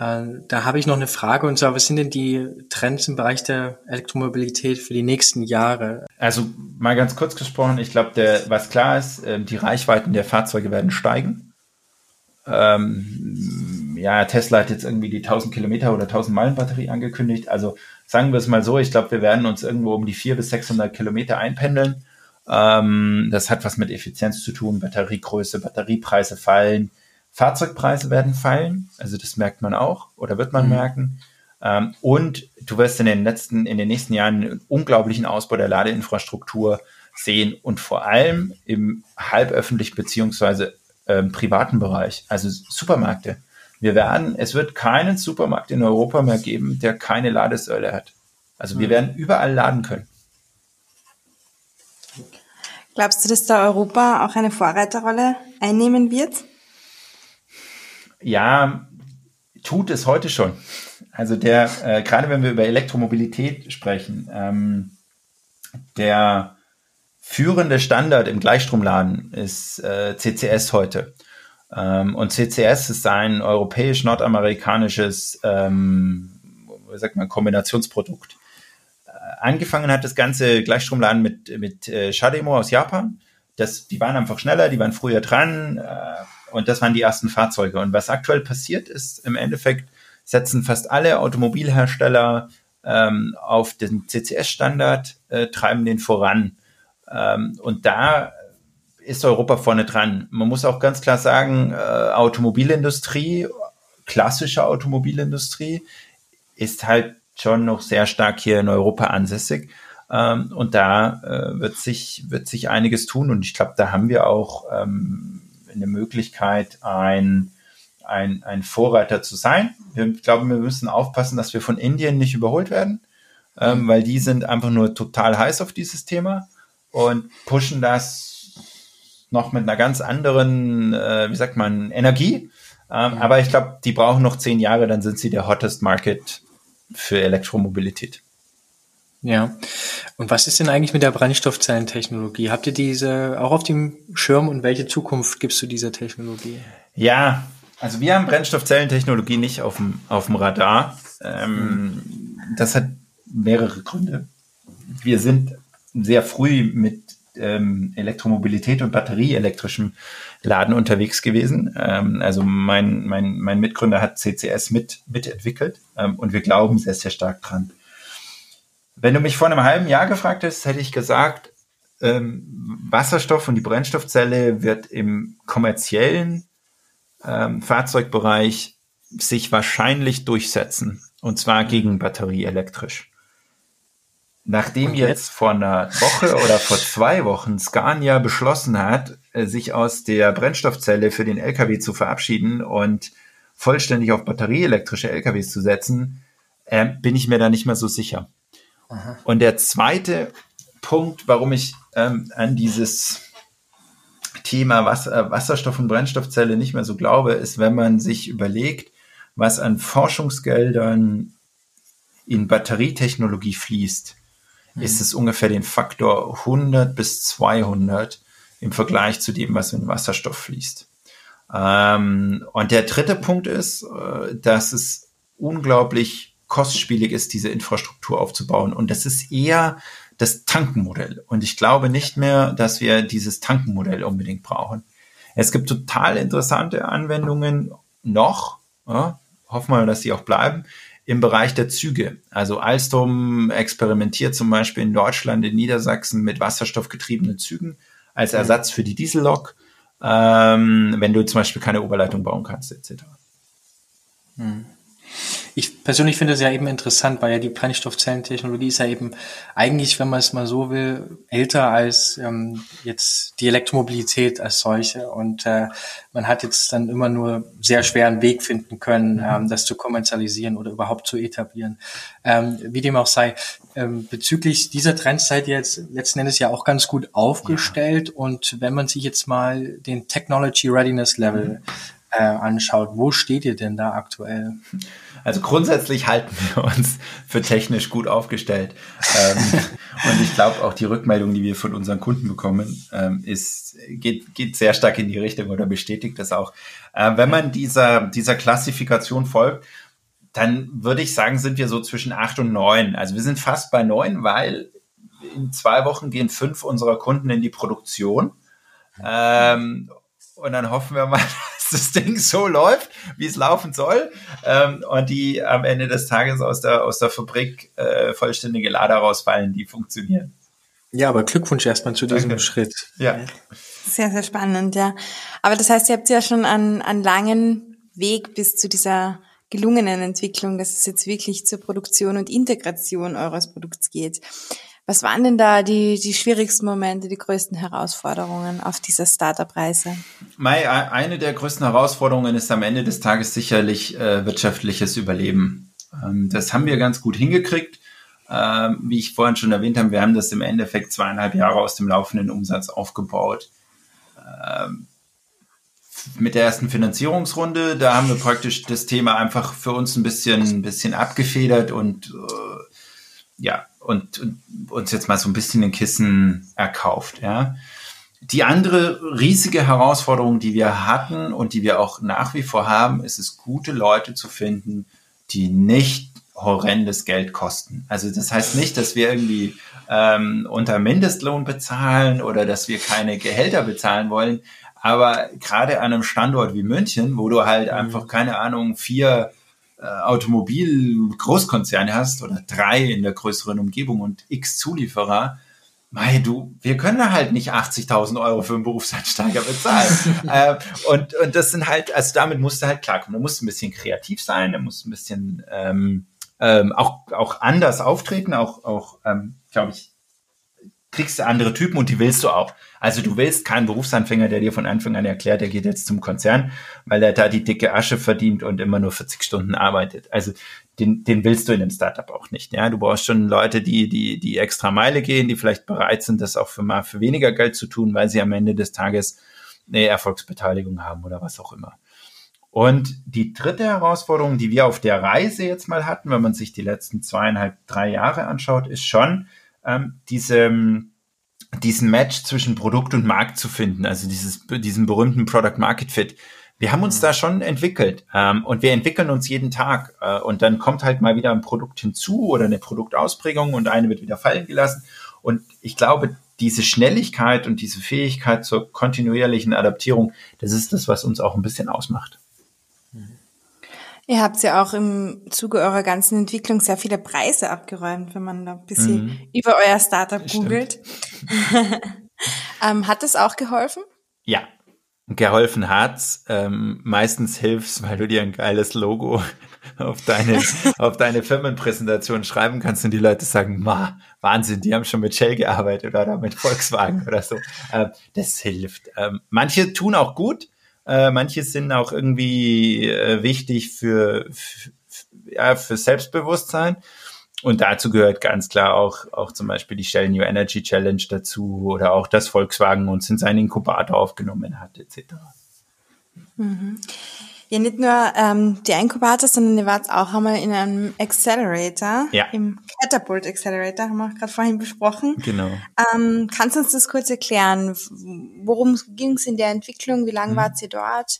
da habe ich noch eine Frage und zwar, was sind denn die Trends im Bereich der Elektromobilität für die nächsten Jahre? Also mal ganz kurz gesprochen, ich glaube, was klar ist, äh, die Reichweiten der Fahrzeuge werden steigen. Ähm, ja, Tesla hat jetzt irgendwie die 1000 Kilometer oder 1000 Meilen Batterie angekündigt. Also sagen wir es mal so, ich glaube, wir werden uns irgendwo um die 400 bis 600 Kilometer einpendeln. Ähm, das hat was mit Effizienz zu tun, Batteriegröße, Batteriepreise fallen. Fahrzeugpreise werden fallen, also das merkt man auch oder wird man mhm. merken. Ähm, und du wirst in den letzten, in den nächsten Jahren einen unglaublichen Ausbau der Ladeinfrastruktur sehen und vor allem im halböffentlichen beziehungsweise ähm, privaten Bereich, also Supermärkte. Wir werden, es wird keinen Supermarkt in Europa mehr geben, der keine Ladesäule hat. Also wir mhm. werden überall laden können. Glaubst du, dass da Europa auch eine Vorreiterrolle einnehmen wird? Ja, tut es heute schon. Also der, äh, gerade wenn wir über Elektromobilität sprechen, ähm, der führende Standard im Gleichstromladen ist äh, CCS heute. Ähm, und CCS ist ein europäisch-nordamerikanisches, ähm, wie sagt man, Kombinationsprodukt. Äh, angefangen hat das ganze Gleichstromladen mit, mit äh, Shademo aus Japan. Das, die waren einfach schneller, die waren früher dran. Äh, und das waren die ersten Fahrzeuge. Und was aktuell passiert ist, im Endeffekt setzen fast alle Automobilhersteller ähm, auf den CCS-Standard, äh, treiben den voran. Ähm, und da ist Europa vorne dran. Man muss auch ganz klar sagen, äh, Automobilindustrie, klassische Automobilindustrie, ist halt schon noch sehr stark hier in Europa ansässig. Ähm, und da äh, wird sich, wird sich einiges tun. Und ich glaube, da haben wir auch ähm, eine Möglichkeit, ein, ein, ein Vorreiter zu sein. Wir glauben, wir müssen aufpassen, dass wir von Indien nicht überholt werden, ähm, weil die sind einfach nur total heiß auf dieses Thema und pushen das noch mit einer ganz anderen, äh, wie sagt man, Energie. Ähm, mhm. Aber ich glaube, die brauchen noch zehn Jahre, dann sind sie der hottest Market für Elektromobilität. Ja. Und was ist denn eigentlich mit der Brennstoffzellentechnologie? Habt ihr diese auch auf dem Schirm und welche Zukunft gibst du dieser Technologie? Ja, also wir haben Brennstoffzellentechnologie nicht auf dem, auf dem Radar. Ähm, das hat mehrere Gründe. Wir sind sehr früh mit ähm, Elektromobilität und batterieelektrischem Laden unterwegs gewesen. Ähm, also mein, mein, mein Mitgründer hat CCS mit, mitentwickelt ähm, und wir glauben sehr, sehr stark dran. Wenn du mich vor einem halben Jahr gefragt hättest, hätte ich gesagt, ähm, Wasserstoff und die Brennstoffzelle wird im kommerziellen ähm, Fahrzeugbereich sich wahrscheinlich durchsetzen. Und zwar gegen batterieelektrisch. Nachdem jetzt? vor einer Woche oder vor zwei Wochen Scania beschlossen hat, äh, sich aus der Brennstoffzelle für den LKW zu verabschieden und vollständig auf batterieelektrische LKWs zu setzen, äh, bin ich mir da nicht mehr so sicher. Aha. Und der zweite Punkt, warum ich ähm, an dieses Thema Wasser, Wasserstoff und Brennstoffzelle nicht mehr so glaube, ist, wenn man sich überlegt, was an Forschungsgeldern in Batterietechnologie fließt, mhm. ist es ungefähr den Faktor 100 bis 200 im Vergleich zu dem, was in Wasserstoff fließt. Ähm, und der dritte Punkt ist, äh, dass es unglaublich kostspielig ist, diese Infrastruktur aufzubauen. Und das ist eher das Tankenmodell. Und ich glaube nicht mehr, dass wir dieses Tankenmodell unbedingt brauchen. Es gibt total interessante Anwendungen noch, ja, hoffen wir, dass sie auch bleiben, im Bereich der Züge. Also Alstom experimentiert zum Beispiel in Deutschland, in Niedersachsen mit wasserstoffgetriebenen Zügen als Ersatz für die Diesellok, ähm, wenn du zum Beispiel keine Oberleitung bauen kannst, etc. Hm. Ich persönlich finde es ja eben interessant, weil ja die Brennstoffzellentechnologie ist ja eben eigentlich, wenn man es mal so will, älter als ähm, jetzt die Elektromobilität als solche. Und äh, man hat jetzt dann immer nur sehr schweren Weg finden können, mhm. ähm, das zu kommerzialisieren oder überhaupt zu etablieren. Ähm, wie dem auch sei, ähm, bezüglich dieser Trends seid ihr jetzt letzten Endes ja auch ganz gut aufgestellt. Ja. Und wenn man sich jetzt mal den Technology Readiness Level mhm. äh, anschaut, wo steht ihr denn da aktuell? Also grundsätzlich halten wir uns für technisch gut aufgestellt. Ähm, und ich glaube auch die Rückmeldung, die wir von unseren Kunden bekommen, ähm, ist, geht, geht sehr stark in die Richtung oder bestätigt das auch. Äh, wenn man dieser, dieser Klassifikation folgt, dann würde ich sagen, sind wir so zwischen acht und neun. Also wir sind fast bei neun, weil in zwei Wochen gehen fünf unserer Kunden in die Produktion. Ähm, und dann hoffen wir mal, das Ding so läuft, wie es laufen soll, ähm, und die am Ende des Tages aus der, aus der Fabrik äh, vollständige Lader rausfallen, die funktionieren. Ja, aber Glückwunsch erstmal zu diesem Danke. Schritt. Ja. Sehr, sehr spannend, ja. Aber das heißt, ihr habt ja schon einen, einen langen Weg bis zu dieser gelungenen Entwicklung, dass es jetzt wirklich zur Produktion und Integration eures Produkts geht. Was waren denn da die, die schwierigsten Momente, die größten Herausforderungen auf dieser Startup-Reise? Mai, eine der größten Herausforderungen ist am Ende des Tages sicherlich äh, wirtschaftliches Überleben. Ähm, das haben wir ganz gut hingekriegt. Ähm, wie ich vorhin schon erwähnt habe, wir haben das im Endeffekt zweieinhalb Jahre aus dem laufenden Umsatz aufgebaut. Ähm, mit der ersten Finanzierungsrunde, da haben wir praktisch das Thema einfach für uns ein bisschen, ein bisschen abgefedert und äh, ja, und, und uns jetzt mal so ein bisschen ein Kissen erkauft, ja. Die andere riesige Herausforderung, die wir hatten und die wir auch nach wie vor haben, ist es, gute Leute zu finden, die nicht horrendes Geld kosten. Also das heißt nicht, dass wir irgendwie ähm, unter Mindestlohn bezahlen oder dass wir keine Gehälter bezahlen wollen. Aber gerade an einem Standort wie München, wo du halt mhm. einfach, keine Ahnung, vier Automobil-Großkonzerne hast oder drei in der größeren Umgebung und x Zulieferer, Mei, du, wir können halt nicht 80.000 Euro für einen Berufseinsteiger bezahlen. äh, und, und das sind halt, also damit musst du halt klarkommen. Du musst ein bisschen kreativ sein, du musst ein bisschen ähm, ähm, auch, auch anders auftreten, auch, auch ähm, glaube ich, kriegst du andere Typen und die willst du auch. Also du willst keinen Berufsanfänger, der dir von Anfang an erklärt, der geht jetzt zum Konzern, weil er da die dicke Asche verdient und immer nur 40 Stunden arbeitet. Also den, den willst du in einem Startup auch nicht. Ja, du brauchst schon Leute, die, die, die extra Meile gehen, die vielleicht bereit sind, das auch für mal für weniger Geld zu tun, weil sie am Ende des Tages eine Erfolgsbeteiligung haben oder was auch immer. Und die dritte Herausforderung, die wir auf der Reise jetzt mal hatten, wenn man sich die letzten zweieinhalb, drei Jahre anschaut, ist schon ähm, diese, diesen Match zwischen Produkt und Markt zu finden, also dieses, diesen berühmten Product Market Fit. Wir haben uns mhm. da schon entwickelt ähm, und wir entwickeln uns jeden Tag äh, und dann kommt halt mal wieder ein Produkt hinzu oder eine Produktausprägung und eine wird wieder fallen gelassen. Und ich glaube, diese Schnelligkeit und diese Fähigkeit zur kontinuierlichen Adaptierung, das ist das, was uns auch ein bisschen ausmacht. Ihr habt ja auch im Zuge eurer ganzen Entwicklung sehr viele Preise abgeräumt, wenn man da ein bisschen mhm. über euer Startup googelt. ähm, hat das auch geholfen? Ja, geholfen hat's. Ähm, meistens hilft's, weil du dir ein geiles Logo auf deine, auf deine Firmenpräsentation schreiben kannst und die Leute sagen, ma, Wahnsinn, die haben schon mit Shell gearbeitet oder mit Volkswagen oder so. Ähm, das hilft. Ähm, manche tun auch gut. Äh, manche sind auch irgendwie äh, wichtig für, für, ja, für Selbstbewusstsein. Und dazu gehört ganz klar auch, auch zum Beispiel die Shell New Energy Challenge dazu oder auch, dass Volkswagen uns in seinen Inkubator aufgenommen hat, etc. Mhm. Ja, nicht nur ähm, die Inkubator, sondern ihr wart auch einmal in einem Accelerator, ja. im Catapult Accelerator, haben wir auch gerade vorhin besprochen. Genau. Ähm, kannst du uns das kurz erklären? Worum ging es in der Entwicklung? Wie lange mhm. wart ihr dort?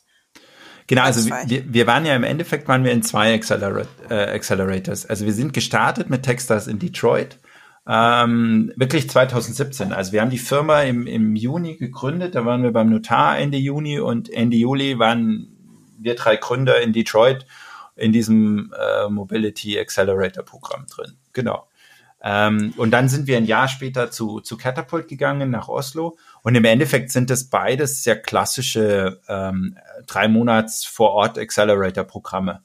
Genau, also wir, wir waren ja im Endeffekt waren wir in zwei Acceler äh, Accelerators. Also wir sind gestartet mit Techstars in Detroit. Ähm, wirklich 2017. Also wir haben die Firma im, im Juni gegründet, da waren wir beim Notar Ende Juni und Ende Juli waren wir drei Gründer in Detroit in diesem äh, Mobility Accelerator Programm drin. Genau. Ähm, und dann sind wir ein Jahr später zu, zu Catapult gegangen nach Oslo. Und im Endeffekt sind das beides sehr klassische ähm, drei Monats vor Ort Accelerator Programme.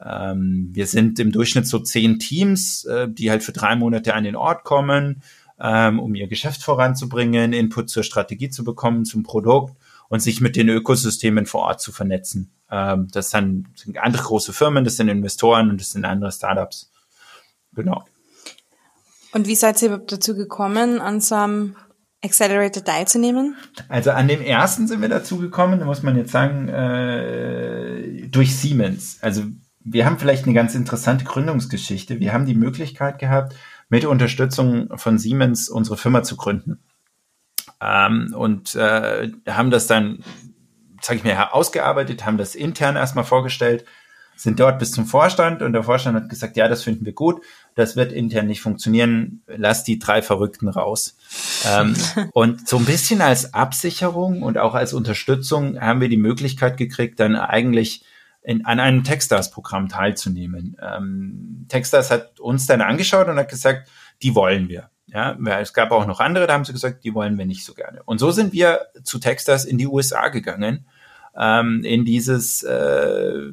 Ähm, wir sind im Durchschnitt so zehn Teams, äh, die halt für drei Monate an den Ort kommen, ähm, um ihr Geschäft voranzubringen, Input zur Strategie zu bekommen, zum Produkt und sich mit den Ökosystemen vor Ort zu vernetzen. Ähm, das sind andere große Firmen, das sind Investoren und das sind andere Startups. Genau. Und wie seid ihr überhaupt dazu gekommen, an so einem Accelerator teilzunehmen? Also an dem ersten sind wir dazu gekommen, da muss man jetzt sagen, äh, durch Siemens. Also wir haben vielleicht eine ganz interessante Gründungsgeschichte. Wir haben die Möglichkeit gehabt, mit Unterstützung von Siemens unsere Firma zu gründen. Ähm, und äh, haben das dann sage ich mir, ausgearbeitet, haben das intern erstmal vorgestellt, sind dort bis zum Vorstand und der Vorstand hat gesagt, ja, das finden wir gut, das wird intern nicht funktionieren, lass die drei Verrückten raus. ähm, und so ein bisschen als Absicherung und auch als Unterstützung haben wir die Möglichkeit gekriegt, dann eigentlich in, an einem Techstars-Programm teilzunehmen. Ähm, Techstars hat uns dann angeschaut und hat gesagt, die wollen wir. Ja, es gab auch noch andere, da haben sie gesagt, die wollen wir nicht so gerne. Und so sind wir zu Textas in die USA gegangen, ähm, in dieses, äh,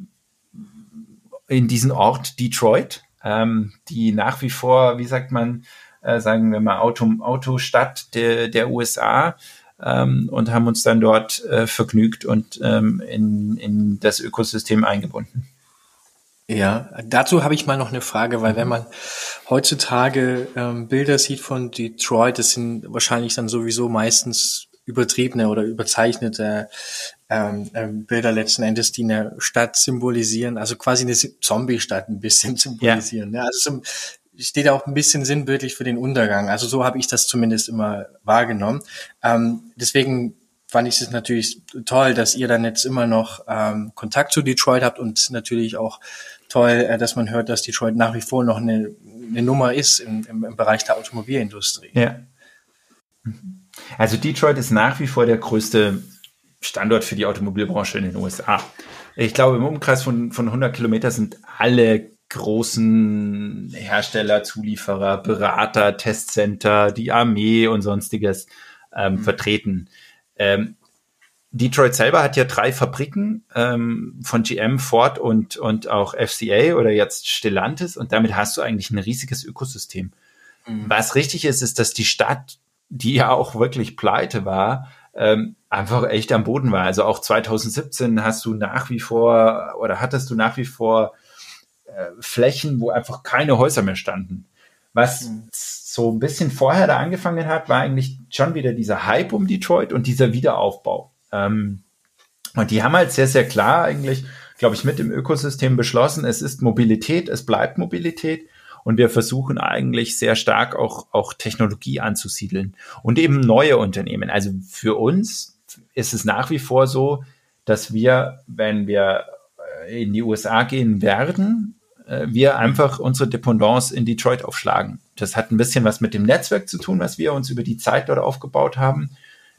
in diesen Ort Detroit, ähm, die nach wie vor, wie sagt man, äh, sagen wir mal Auto, Autostadt der, der USA, ähm, und haben uns dann dort äh, vergnügt und ähm, in, in das Ökosystem eingebunden. Ja, dazu habe ich mal noch eine Frage, weil wenn man heutzutage ähm, Bilder sieht von Detroit, das sind wahrscheinlich dann sowieso meistens übertriebene oder überzeichnete ähm, ähm, Bilder letzten Endes, die eine Stadt symbolisieren, also quasi eine Zombie-Stadt ein bisschen symbolisieren. Ja. ja also so, steht auch ein bisschen sinnbildlich für den Untergang. Also so habe ich das zumindest immer wahrgenommen. Ähm, deswegen fand ich es natürlich toll, dass ihr dann jetzt immer noch ähm, Kontakt zu Detroit habt und natürlich auch toll, äh, dass man hört, dass Detroit nach wie vor noch eine, eine Nummer ist im, im, im Bereich der Automobilindustrie. Ja. Also Detroit ist nach wie vor der größte Standort für die Automobilbranche in den USA. Ich glaube, im Umkreis von, von 100 Kilometer sind alle großen Hersteller, Zulieferer, Berater, Testcenter, die Armee und sonstiges ähm, mhm. vertreten. Ähm, Detroit selber hat ja drei Fabriken ähm, von GM, Ford und, und auch FCA oder jetzt Stellantis und damit hast du eigentlich ein riesiges Ökosystem. Mhm. Was richtig ist, ist, dass die Stadt, die ja auch wirklich pleite war, ähm, einfach echt am Boden war. Also auch 2017 hast du nach wie vor oder hattest du nach wie vor äh, Flächen, wo einfach keine Häuser mehr standen. Was mhm. so ein bisschen vorher da angefangen hat, war eigentlich schon wieder dieser Hype um Detroit und dieser Wiederaufbau. Ähm, und die haben halt sehr, sehr klar eigentlich, glaube ich, mit dem Ökosystem beschlossen, es ist Mobilität, es bleibt Mobilität. Und wir versuchen eigentlich sehr stark auch, auch Technologie anzusiedeln und eben neue Unternehmen. Also für uns ist es nach wie vor so, dass wir, wenn wir äh, in die USA gehen werden, äh, wir einfach unsere Dependance in Detroit aufschlagen. Das hat ein bisschen was mit dem Netzwerk zu tun, was wir uns über die Zeit dort aufgebaut haben.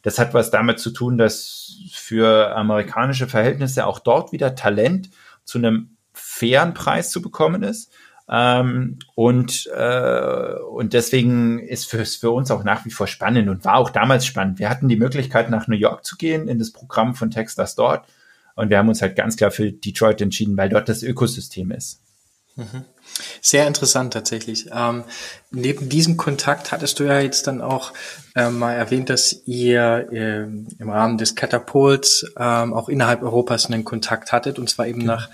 Das hat was damit zu tun, dass für amerikanische Verhältnisse auch dort wieder Talent zu einem fairen Preis zu bekommen ist. Ähm, und, äh, und deswegen ist es für uns auch nach wie vor spannend und war auch damals spannend. Wir hatten die Möglichkeit, nach New York zu gehen in das Programm von Texas dort. Und wir haben uns halt ganz klar für Detroit entschieden, weil dort das Ökosystem ist. Sehr interessant tatsächlich. Ähm, neben diesem Kontakt hattest du ja jetzt dann auch äh, mal erwähnt, dass ihr äh, im Rahmen des Katapults ähm, auch innerhalb Europas einen Kontakt hattet und zwar eben genau. nach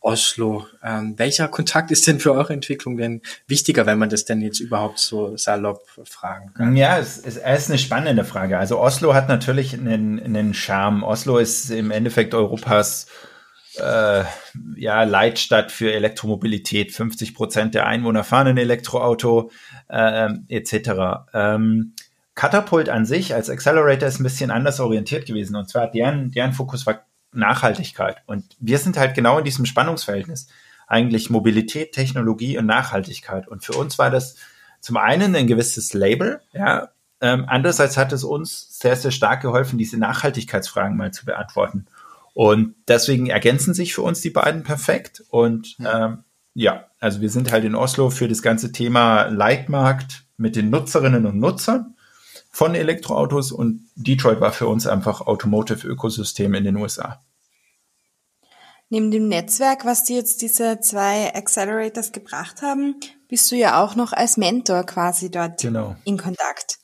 Oslo. Ähm, welcher Kontakt ist denn für eure Entwicklung denn wichtiger, wenn man das denn jetzt überhaupt so salopp fragen kann? Ja, es, es ist eine spannende Frage. Also Oslo hat natürlich einen, einen Charme. Oslo ist im Endeffekt Europas äh, ja, Leitstadt für Elektromobilität. 50 Prozent der Einwohner fahren ein Elektroauto äh, etc. Ähm, Catapult an sich als Accelerator ist ein bisschen anders orientiert gewesen. Und zwar deren, deren Fokus war Nachhaltigkeit. Und wir sind halt genau in diesem Spannungsverhältnis. Eigentlich Mobilität, Technologie und Nachhaltigkeit. Und für uns war das zum einen ein gewisses Label, ja. Ähm, andererseits hat es uns sehr, sehr stark geholfen, diese Nachhaltigkeitsfragen mal zu beantworten. Und deswegen ergänzen sich für uns die beiden perfekt. Und ähm, ja, also wir sind halt in Oslo für das ganze Thema Leitmarkt mit den Nutzerinnen und Nutzern von Elektroautos und Detroit war für uns einfach Automotive-Ökosystem in den USA. Neben dem Netzwerk, was dir jetzt diese zwei Accelerators gebracht haben, bist du ja auch noch als Mentor quasi dort genau. in Kontakt.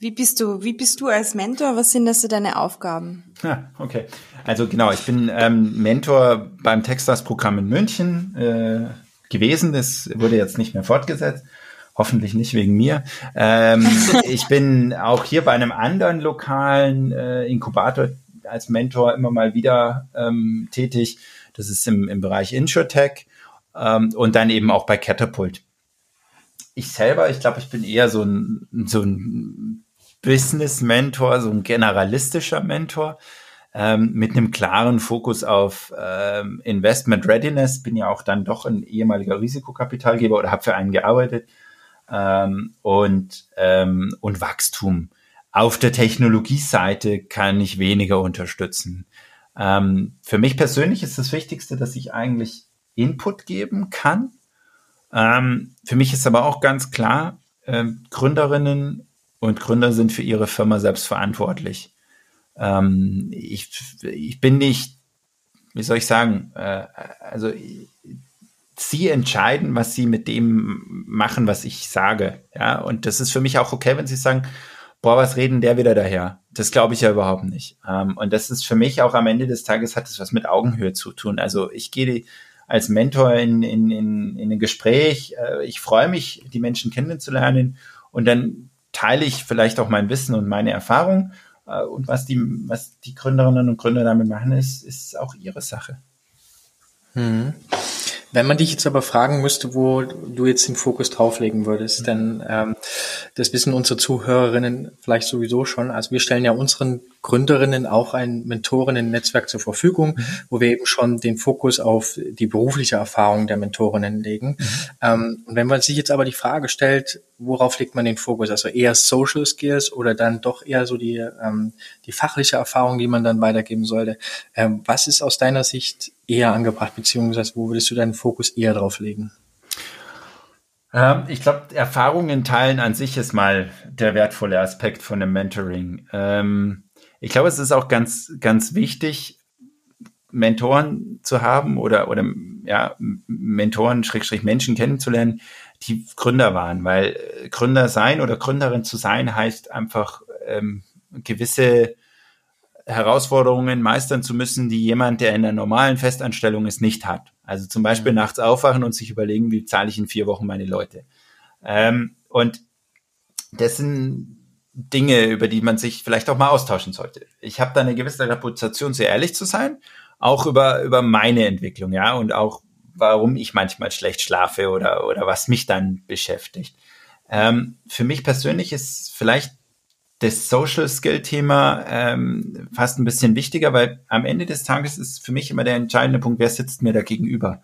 Wie bist du, wie bist du als Mentor? Was sind das so deine Aufgaben? Ja, okay. Also genau, ich bin ähm, Mentor beim Textas-Programm in München äh, gewesen. Das wurde jetzt nicht mehr fortgesetzt. Hoffentlich nicht wegen mir. Ähm, ich bin auch hier bei einem anderen lokalen äh, Inkubator als Mentor immer mal wieder ähm, tätig. Das ist im, im Bereich InsurTech ähm, und dann eben auch bei Catapult. Ich selber, ich glaube, ich bin eher so ein, so ein Business-Mentor, so ein generalistischer Mentor ähm, mit einem klaren Fokus auf ähm, Investment Readiness. Bin ja auch dann doch ein ehemaliger Risikokapitalgeber oder habe für einen gearbeitet ähm, und, ähm, und Wachstum. Auf der Technologieseite kann ich weniger unterstützen. Ähm, für mich persönlich ist das Wichtigste, dass ich eigentlich Input geben kann. Ähm, für mich ist aber auch ganz klar, äh, Gründerinnen und Gründer sind für ihre Firma selbst verantwortlich. Ähm, ich, ich bin nicht, wie soll ich sagen, äh, also sie entscheiden, was sie mit dem machen, was ich sage. Ja, und das ist für mich auch okay, wenn sie sagen, boah, was reden der wieder daher? Das glaube ich ja überhaupt nicht. Ähm, und das ist für mich auch am Ende des Tages hat es was mit Augenhöhe zu tun. Also ich gehe als Mentor in, in, in, in ein Gespräch. Äh, ich freue mich, die Menschen kennenzulernen und dann teile ich vielleicht auch mein Wissen und meine Erfahrung. Äh, und was die, was die Gründerinnen und Gründer damit machen, ist, ist auch ihre Sache. Hm. Wenn man dich jetzt aber fragen müsste, wo du jetzt den Fokus drauflegen würdest, mhm. denn ähm, das wissen unsere Zuhörerinnen vielleicht sowieso schon. Also wir stellen ja unseren Gründerinnen auch ein Mentorinnen-Netzwerk zur Verfügung, mhm. wo wir eben schon den Fokus auf die berufliche Erfahrung der Mentorinnen legen. Mhm. Ähm, und wenn man sich jetzt aber die Frage stellt, worauf legt man den Fokus? Also eher Social Skills oder dann doch eher so die, ähm, die fachliche Erfahrung, die man dann weitergeben sollte. Ähm, was ist aus deiner Sicht eher angebracht, beziehungsweise wo würdest du deinen Fokus eher drauf legen? Ähm, ich glaube, Erfahrungen teilen an sich ist mal der wertvolle Aspekt von dem Mentoring. Ähm, ich glaube, es ist auch ganz, ganz wichtig, Mentoren zu haben oder, oder ja, Mentoren, Schrägstrich Menschen kennenzulernen, die Gründer waren, weil äh, Gründer sein oder Gründerin zu sein heißt einfach ähm, gewisse Herausforderungen meistern zu müssen, die jemand, der in einer normalen Festanstellung ist, nicht hat. Also zum Beispiel mhm. nachts aufwachen und sich überlegen, wie zahle ich in vier Wochen meine Leute. Ähm, und das sind Dinge, über die man sich vielleicht auch mal austauschen sollte. Ich habe da eine gewisse Reputation, sehr ehrlich zu sein, auch über, über meine Entwicklung, ja, und auch warum ich manchmal schlecht schlafe oder, oder was mich dann beschäftigt. Ähm, für mich persönlich ist vielleicht das Social Skill Thema ähm, fast ein bisschen wichtiger, weil am Ende des Tages ist für mich immer der entscheidende Punkt, wer sitzt mir da gegenüber?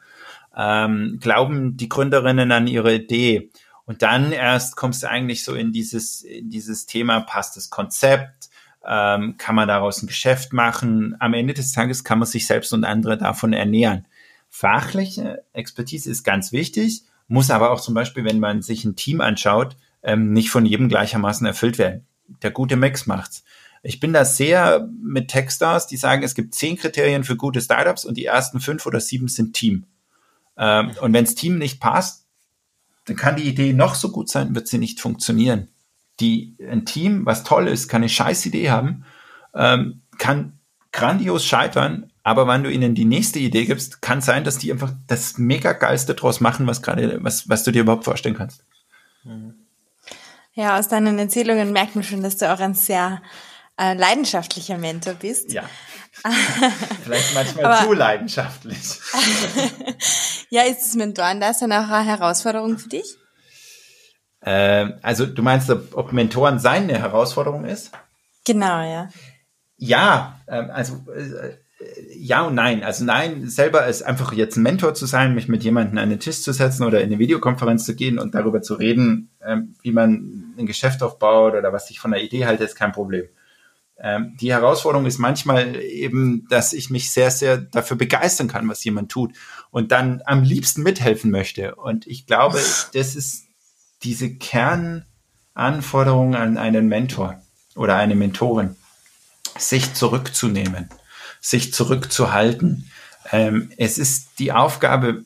Ähm, glauben die Gründerinnen an ihre Idee? Und dann erst kommst du eigentlich so in dieses, in dieses Thema, passt das Konzept? Ähm, kann man daraus ein Geschäft machen? Am Ende des Tages kann man sich selbst und andere davon ernähren. Fachliche Expertise ist ganz wichtig, muss aber auch zum Beispiel, wenn man sich ein Team anschaut, ähm, nicht von jedem gleichermaßen erfüllt werden der gute Mix macht's. Ich bin da sehr mit Techstars, die sagen, es gibt zehn Kriterien für gute Startups und die ersten fünf oder sieben sind Team. Ähm, und wenns Team nicht passt, dann kann die Idee noch so gut sein, wird sie nicht funktionieren. Die, ein Team, was toll ist, kann eine scheiß Idee haben, ähm, kann grandios scheitern, aber wenn du ihnen die nächste Idee gibst, kann sein, dass die einfach das mega geilste draus machen, was gerade, was, was du dir überhaupt vorstellen kannst. Mhm. Ja, aus deinen Erzählungen merkt man schon, dass du auch ein sehr äh, leidenschaftlicher Mentor bist. Ja. Vielleicht manchmal Aber, zu leidenschaftlich. ja, ist das Mentoren das dann auch eine Herausforderung für dich? Ähm, also du meinst, ob Mentoren sein eine Herausforderung ist? Genau, ja. Ja, ähm, also äh, ja und nein. Also nein, selber ist einfach jetzt ein Mentor zu sein, mich mit jemandem an den Tisch zu setzen oder in eine Videokonferenz zu gehen und darüber zu reden, ähm, wie man ein Geschäft aufbaut oder was ich von der Idee halte, ist kein Problem. Ähm, die Herausforderung ist manchmal eben, dass ich mich sehr, sehr dafür begeistern kann, was jemand tut und dann am liebsten mithelfen möchte. Und ich glaube, das ist diese Kernanforderung an einen Mentor oder eine Mentorin, sich zurückzunehmen sich zurückzuhalten. Ähm, es ist die Aufgabe,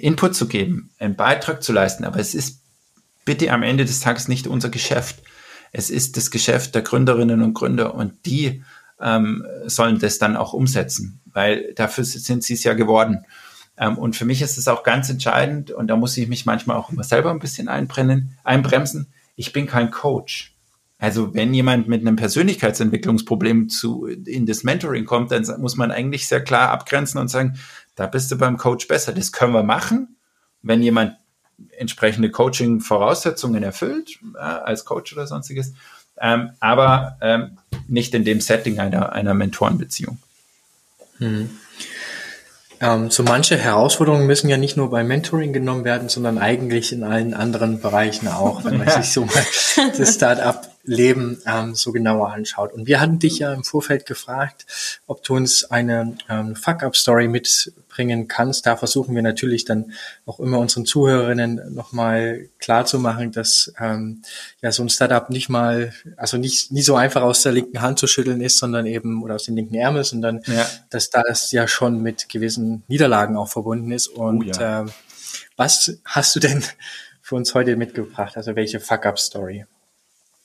Input zu geben, einen Beitrag zu leisten, aber es ist bitte am Ende des Tages nicht unser Geschäft. Es ist das Geschäft der Gründerinnen und Gründer und die ähm, sollen das dann auch umsetzen, weil dafür sind sie es ja geworden. Ähm, und für mich ist es auch ganz entscheidend und da muss ich mich manchmal auch immer selber ein bisschen einbrennen, einbremsen. Ich bin kein Coach. Also wenn jemand mit einem Persönlichkeitsentwicklungsproblem zu, in das Mentoring kommt, dann muss man eigentlich sehr klar abgrenzen und sagen, da bist du beim Coach besser. Das können wir machen, wenn jemand entsprechende Coaching-Voraussetzungen erfüllt, äh, als Coach oder sonstiges, ähm, aber ähm, nicht in dem Setting einer, einer Mentorenbeziehung. Hm. Ähm, so manche Herausforderungen müssen ja nicht nur beim Mentoring genommen werden, sondern eigentlich in allen anderen Bereichen auch, wenn man sich so mal das Start-up Leben ähm, so genauer anschaut. Und wir hatten dich ja im Vorfeld gefragt, ob du uns eine ähm, Fuck-Up-Story mitbringen kannst. Da versuchen wir natürlich dann auch immer unseren Zuhörerinnen nochmal klarzumachen, dass ähm, ja so ein Startup nicht mal, also nicht, nie so einfach aus der linken Hand zu schütteln ist, sondern eben, oder aus den linken Ärmel, sondern ja. dass das ja schon mit gewissen Niederlagen auch verbunden ist. Und oh ja. ähm, was hast du denn für uns heute mitgebracht? Also welche Fuck-Up-Story?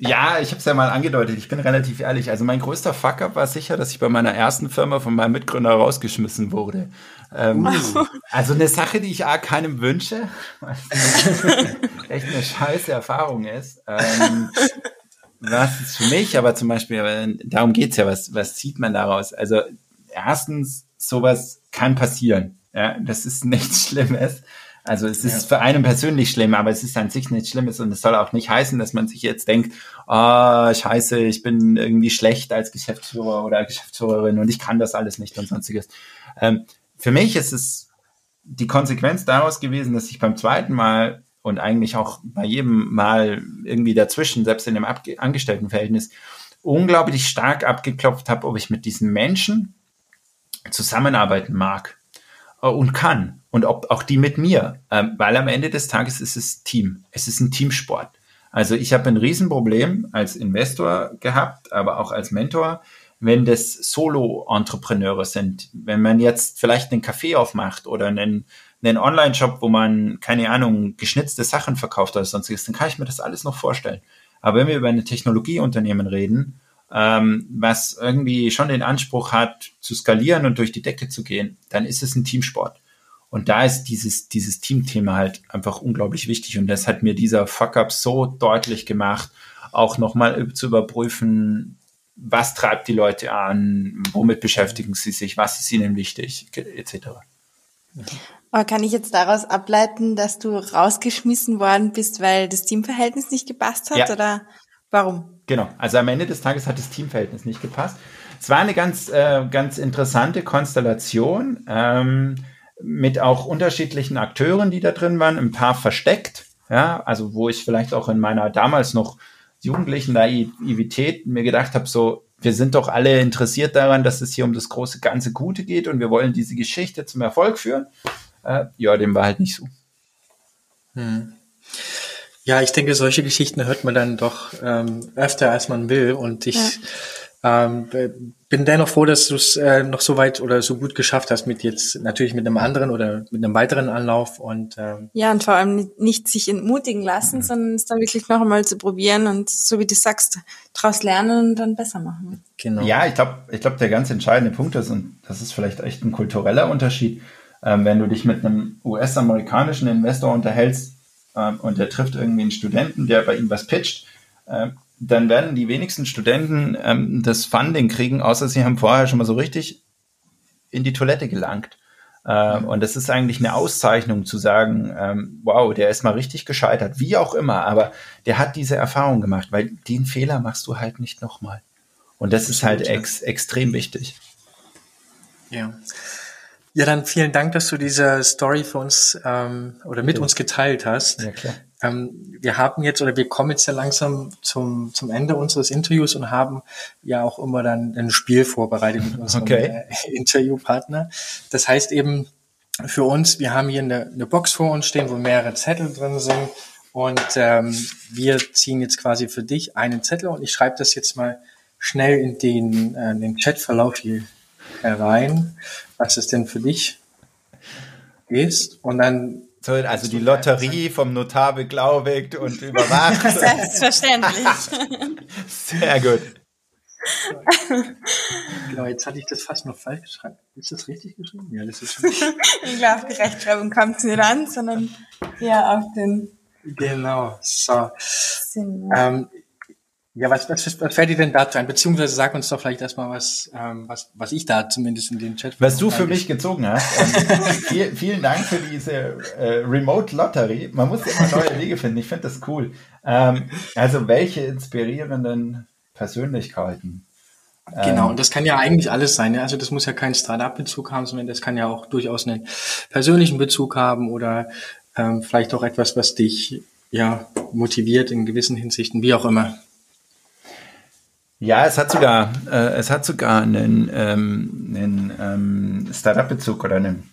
Ja, ich habe es ja mal angedeutet. Ich bin relativ ehrlich. Also mein größter Fuck-up war sicher, dass ich bei meiner ersten Firma von meinem Mitgründer rausgeschmissen wurde. Ähm, also eine Sache, die ich A keinem wünsche, was echt eine scheiße Erfahrung ist. Ähm, was ist für mich, aber zum Beispiel, darum geht's ja, was, was zieht man daraus? Also erstens, sowas kann passieren. Ja, das ist nichts Schlimmes. Also es ist ja. für einen persönlich schlimm, aber es ist an sich nichts Schlimmes und es soll auch nicht heißen, dass man sich jetzt denkt, ah, oh, scheiße, ich bin irgendwie schlecht als Geschäftsführer oder Geschäftsführerin und ich kann das alles nicht und sonstiges. Ähm, für mich ist es die Konsequenz daraus gewesen, dass ich beim zweiten Mal und eigentlich auch bei jedem Mal irgendwie dazwischen, selbst in dem Abge Angestelltenverhältnis, unglaublich stark abgeklopft habe, ob ich mit diesen Menschen zusammenarbeiten mag äh, und kann und ob auch die mit mir, ähm, weil am Ende des Tages ist es Team. Es ist ein Teamsport. Also ich habe ein Riesenproblem als Investor gehabt, aber auch als Mentor, wenn das Solo-Entrepreneure sind. Wenn man jetzt vielleicht einen Café aufmacht oder einen, einen Online-Shop, wo man, keine Ahnung, geschnitzte Sachen verkauft oder sonstiges, dann kann ich mir das alles noch vorstellen. Aber wenn wir über ein Technologieunternehmen reden, ähm, was irgendwie schon den Anspruch hat, zu skalieren und durch die Decke zu gehen, dann ist es ein Teamsport. Und da ist dieses, dieses Teamthema halt einfach unglaublich wichtig. Und das hat mir dieser Fuck-up so deutlich gemacht, auch nochmal zu überprüfen, was treibt die Leute an, womit beschäftigen sie sich, was ist ihnen wichtig, etc. Aber kann ich jetzt daraus ableiten, dass du rausgeschmissen worden bist, weil das Teamverhältnis nicht gepasst hat ja. oder warum? Genau, also am Ende des Tages hat das Teamverhältnis nicht gepasst. Es war eine ganz, äh, ganz interessante Konstellation ähm, mit auch unterschiedlichen Akteuren, die da drin waren, ein paar versteckt, ja, also wo ich vielleicht auch in meiner damals noch jugendlichen Naivität mir gedacht habe, so, wir sind doch alle interessiert daran, dass es hier um das große ganze Gute geht und wir wollen diese Geschichte zum Erfolg führen. Äh, ja, dem war halt nicht so. Hm. Ja, ich denke, solche Geschichten hört man dann doch ähm, öfter, als man will. Und ich ja. Ähm, bin dennoch froh, dass du es äh, noch so weit oder so gut geschafft hast mit jetzt natürlich mit einem anderen oder mit einem weiteren Anlauf und ähm, ja und vor allem nicht sich entmutigen lassen, mhm. sondern es dann wirklich noch einmal zu probieren und so wie du sagst, daraus lernen und dann besser machen. Genau. Ja, ich glaube, ich glaube, der ganz entscheidende Punkt ist und das ist vielleicht echt ein kultureller Unterschied, ähm, wenn du dich mit einem US-amerikanischen Investor unterhältst ähm, und der trifft irgendwie einen Studenten, der bei ihm was pitcht, ähm, dann werden die wenigsten Studenten ähm, das Funding kriegen, außer sie haben vorher schon mal so richtig in die Toilette gelangt. Ähm, und das ist eigentlich eine Auszeichnung zu sagen, ähm, wow, der ist mal richtig gescheitert, wie auch immer, aber der hat diese Erfahrung gemacht, weil den Fehler machst du halt nicht nochmal. Und das, das ist halt ex extrem wichtig. Ja. Ja, dann vielen Dank, dass du diese Story für uns ähm, oder mit ja. uns geteilt hast. Ja, klar. Ähm, wir haben jetzt oder wir kommen jetzt ja langsam zum, zum Ende unseres Interviews und haben ja auch immer dann ein Spiel vorbereitet mit unserem okay. äh, Interviewpartner. Das heißt eben für uns, wir haben hier eine, eine Box vor uns stehen, wo mehrere Zettel drin sind und ähm, wir ziehen jetzt quasi für dich einen Zettel und ich schreibe das jetzt mal schnell in den, äh, den Chatverlauf hier herein, was es denn für dich ist. Und dann so, also die Lotterie vom Notar beglaubigt und überwacht. Selbstverständlich. Sehr gut. Genau, jetzt hatte ich das fast noch falsch geschrieben. Ist das richtig geschrieben? Ja, das ist schon. ich glaube, die Rechtschreibung kommt es nicht an, sondern ja auf den. Genau, so. Ähm, ja, was, was, was fällt dir denn dazu ein? Beziehungsweise sag uns doch vielleicht erstmal was, ähm, was, was ich da zumindest in den Chat. Was du für mich gezogen hast. Ähm, viel, vielen Dank für diese äh, Remote Lottery. Man muss immer neue Wege finden. Ich finde das cool. Ähm, also welche inspirierenden Persönlichkeiten? Genau, und das kann ja eigentlich alles sein. Also das muss ja keinen Startup-Bezug haben, sondern das kann ja auch durchaus einen persönlichen Bezug haben oder ähm, vielleicht auch etwas, was dich ja motiviert in gewissen Hinsichten, wie auch immer. Ja, es hat sogar, äh, es hat sogar einen, ähm, einen ähm, Startup-Bezug oder einen,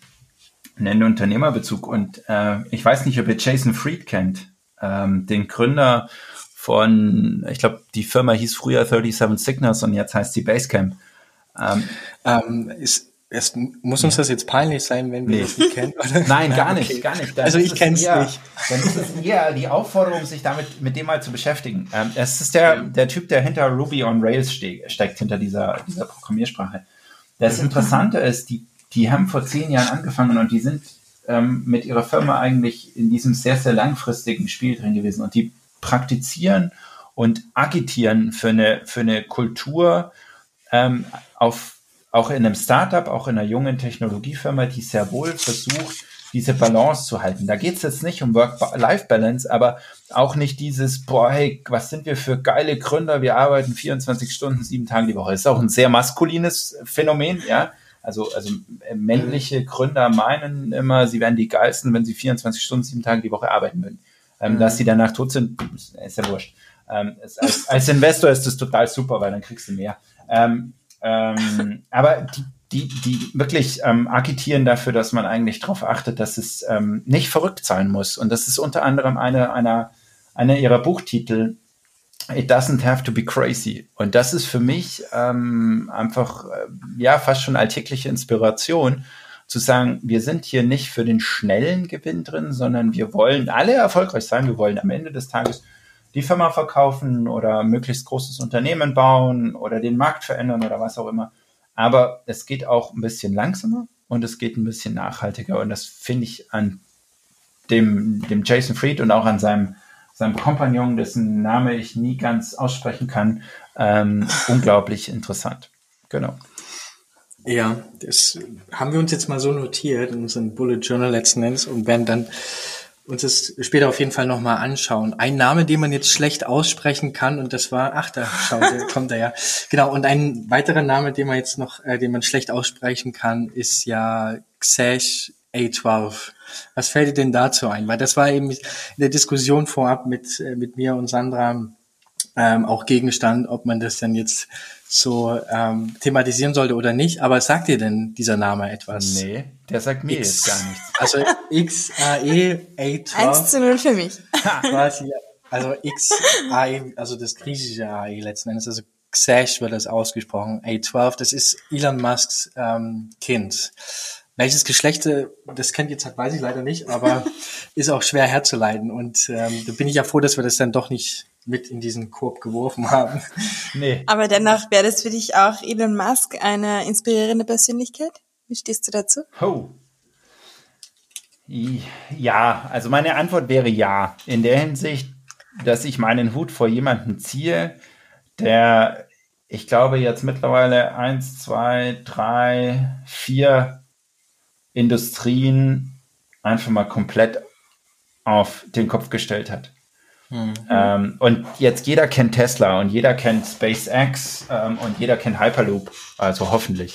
einen Unternehmerbezug. Und äh, ich weiß nicht, ob ihr Jason Fried kennt, ähm, den Gründer von, ich glaube, die Firma hieß früher 37 Signals und jetzt heißt sie Basecamp. Ähm, ähm, ist, es muss uns das jetzt peinlich sein, wenn wir nee. das nicht kennen? Oder? Nein, gar nicht, okay. gar nicht. Dann also ich kenne es nicht. Dann ist es eher die Aufforderung, sich damit mit dem mal zu beschäftigen. Ähm, es ist der, der Typ, der hinter Ruby on Rails ste steckt, hinter dieser, dieser Programmiersprache. Das Interessante ist, die, die haben vor zehn Jahren angefangen und die sind ähm, mit ihrer Firma eigentlich in diesem sehr, sehr langfristigen Spiel drin gewesen. Und die praktizieren und agitieren für eine, für eine Kultur ähm, auf auch in einem Startup, auch in einer jungen Technologiefirma, die sehr wohl versucht, diese Balance zu halten. Da geht es jetzt nicht um Work-Life-Balance, aber auch nicht dieses, boah, hey, was sind wir für geile Gründer, wir arbeiten 24 Stunden, sieben Tage die Woche. Das ist auch ein sehr maskulines Phänomen, ja. Also, also äh, männliche Gründer meinen immer, sie wären die geilsten, wenn sie 24 Stunden, sieben Tage die Woche arbeiten würden. Ähm, mhm. Dass sie danach tot sind, ist ja wurscht. Ähm, als, als Investor ist das total super, weil dann kriegst du mehr. Ähm, ähm, aber die, die, die wirklich ähm, agitieren dafür, dass man eigentlich darauf achtet, dass es ähm, nicht verrückt sein muss. Und das ist unter anderem eine, einer, ihrer Buchtitel, It doesn't have to be crazy. Und das ist für mich ähm, einfach, äh, ja, fast schon alltägliche Inspiration, zu sagen, wir sind hier nicht für den schnellen Gewinn drin, sondern wir wollen alle erfolgreich sein. Wir wollen am Ende des Tages die Firma verkaufen oder möglichst großes Unternehmen bauen oder den Markt verändern oder was auch immer. Aber es geht auch ein bisschen langsamer und es geht ein bisschen nachhaltiger. Und das finde ich an dem, dem Jason Fried und auch an seinem, seinem Kompagnon, dessen Name ich nie ganz aussprechen kann, ähm, unglaublich interessant. Genau. Ja, das haben wir uns jetzt mal so notiert in unserem Bullet Journal letzten Endes und werden dann uns das später auf jeden Fall nochmal anschauen. Ein Name, den man jetzt schlecht aussprechen kann, und das war, ach, da schaut, kommt er ja. Genau, und ein weiterer Name, den man jetzt noch, äh, den man schlecht aussprechen kann, ist ja Xesh A12. Was fällt dir denn dazu ein? Weil das war eben in der Diskussion vorab mit, äh, mit mir und Sandra ähm, auch Gegenstand, ob man das denn jetzt so ähm, thematisieren sollte oder nicht. Aber sagt dir denn dieser Name etwas? Nee, der sagt mir X, jetzt gar nichts. Also XAE A12. 1 zu 0 für mich. Quasi, also XAE, also das griechische AE letzten Endes, also Xash wird das ausgesprochen, A12, das ist Elon Musks ähm, Kind. Welches Geschlecht das kennt jetzt halt, weiß ich leider nicht, aber ist auch schwer herzuleiten. Und ähm, da bin ich ja froh, dass wir das dann doch nicht mit in diesen Korb geworfen haben. Nee. Aber dennoch wäre das für dich auch Elon Musk eine inspirierende Persönlichkeit? Wie stehst du dazu? Oh. Ja, also meine Antwort wäre ja. In der Hinsicht, dass ich meinen Hut vor jemanden ziehe, der, ich glaube, jetzt mittlerweile eins, zwei, drei, vier Industrien einfach mal komplett auf den Kopf gestellt hat. Mhm. Ähm, und jetzt jeder kennt Tesla und jeder kennt SpaceX ähm, und jeder kennt Hyperloop, also hoffentlich.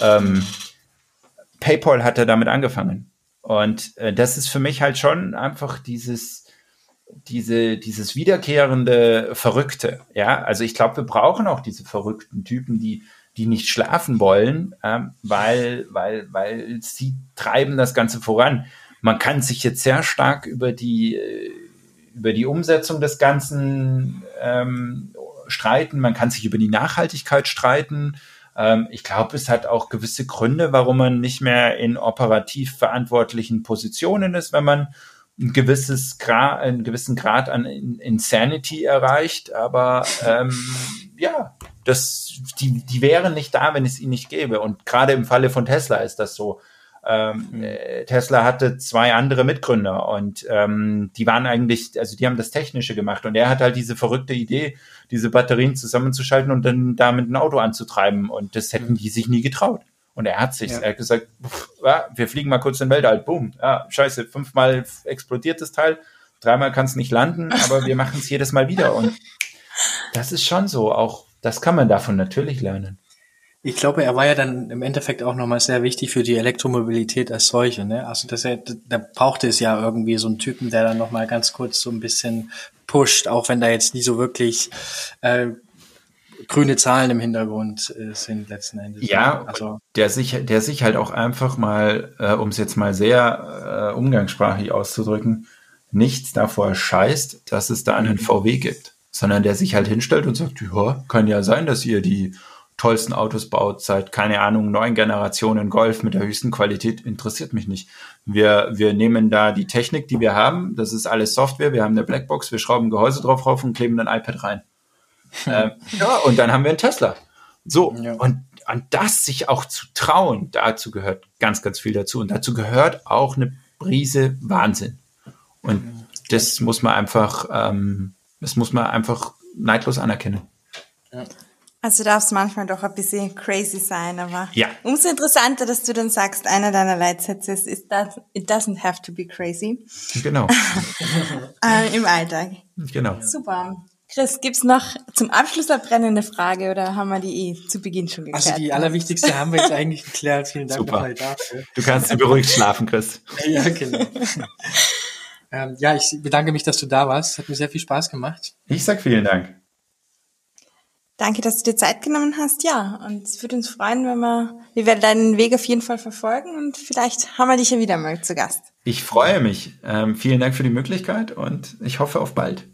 Ähm, PayPal hat er damit angefangen. Und äh, das ist für mich halt schon einfach dieses, diese, dieses wiederkehrende Verrückte. Ja, also ich glaube, wir brauchen auch diese verrückten Typen, die, die nicht schlafen wollen, ähm, weil, weil, weil sie treiben das Ganze voran. Man kann sich jetzt sehr stark über die, äh, über die Umsetzung des Ganzen ähm, streiten, man kann sich über die Nachhaltigkeit streiten. Ähm, ich glaube, es hat auch gewisse Gründe, warum man nicht mehr in operativ verantwortlichen Positionen ist, wenn man ein gewisses Grad, einen gewissen Grad an Insanity erreicht. Aber ähm, ja, das, die, die wären nicht da, wenn es ihn nicht gäbe. Und gerade im Falle von Tesla ist das so. Ähm, mhm. Tesla hatte zwei andere Mitgründer und ähm, die waren eigentlich, also die haben das Technische gemacht und er hat halt diese verrückte Idee, diese Batterien zusammenzuschalten und dann damit ein Auto anzutreiben und das hätten mhm. die sich nie getraut. Und er hat sich, ja. er hat gesagt, pff, ja, wir fliegen mal kurz in den Weltall, boom, ja, scheiße, fünfmal explodiert das Teil, dreimal kann es nicht landen, aber wir machen es jedes Mal wieder und das ist schon so, auch das kann man davon natürlich lernen. Ich glaube, er war ja dann im Endeffekt auch nochmal sehr wichtig für die Elektromobilität als solche. Ne? Also das, da brauchte es ja irgendwie so einen Typen, der dann nochmal ganz kurz so ein bisschen pusht, auch wenn da jetzt nie so wirklich äh, grüne Zahlen im Hintergrund äh, sind letzten Endes. Ja, also der sich, der sich halt auch einfach mal, äh, um es jetzt mal sehr äh, umgangssprachlich auszudrücken, nichts davor scheißt, dass es da einen VW gibt, sondern der sich halt hinstellt und sagt, ja, kann ja sein, dass ihr die tollsten Autos baut, seit, keine Ahnung, neun Generationen Golf mit der höchsten Qualität, interessiert mich nicht. Wir, wir nehmen da die Technik, die wir haben, das ist alles Software, wir haben eine Blackbox, wir schrauben Gehäuse drauf rauf und kleben ein iPad rein. ähm, ja, und dann haben wir einen Tesla. So, ja. und, und das sich auch zu trauen, dazu gehört ganz, ganz viel dazu. Und dazu gehört auch eine Brise Wahnsinn. Und das muss man einfach, ähm, das muss man einfach neidlos anerkennen. Ja. Also darf es manchmal doch ein bisschen crazy sein, aber ja. umso interessanter, dass du dann sagst, einer deiner Leitsätze ist, it doesn't have to be crazy. Genau. äh, Im Alltag. Genau. Super. Chris, gibt's noch zum Abschluss eine brennende Frage oder haben wir die eh zu Beginn schon geklärt? Also die allerwichtigste haben wir jetzt eigentlich geklärt. Vielen Dank Super. nochmal dafür. Du kannst beruhigt schlafen, Chris. ja, genau. ähm, ja, ich bedanke mich, dass du da warst. Hat mir sehr viel Spaß gemacht. Ich sag vielen Dank. Danke, dass du dir Zeit genommen hast. Ja, und es würde uns freuen, wenn wir, wir werden deinen Weg auf jeden Fall verfolgen und vielleicht haben wir dich ja wieder mal zu Gast. Ich freue mich. Ähm, vielen Dank für die Möglichkeit und ich hoffe auf bald.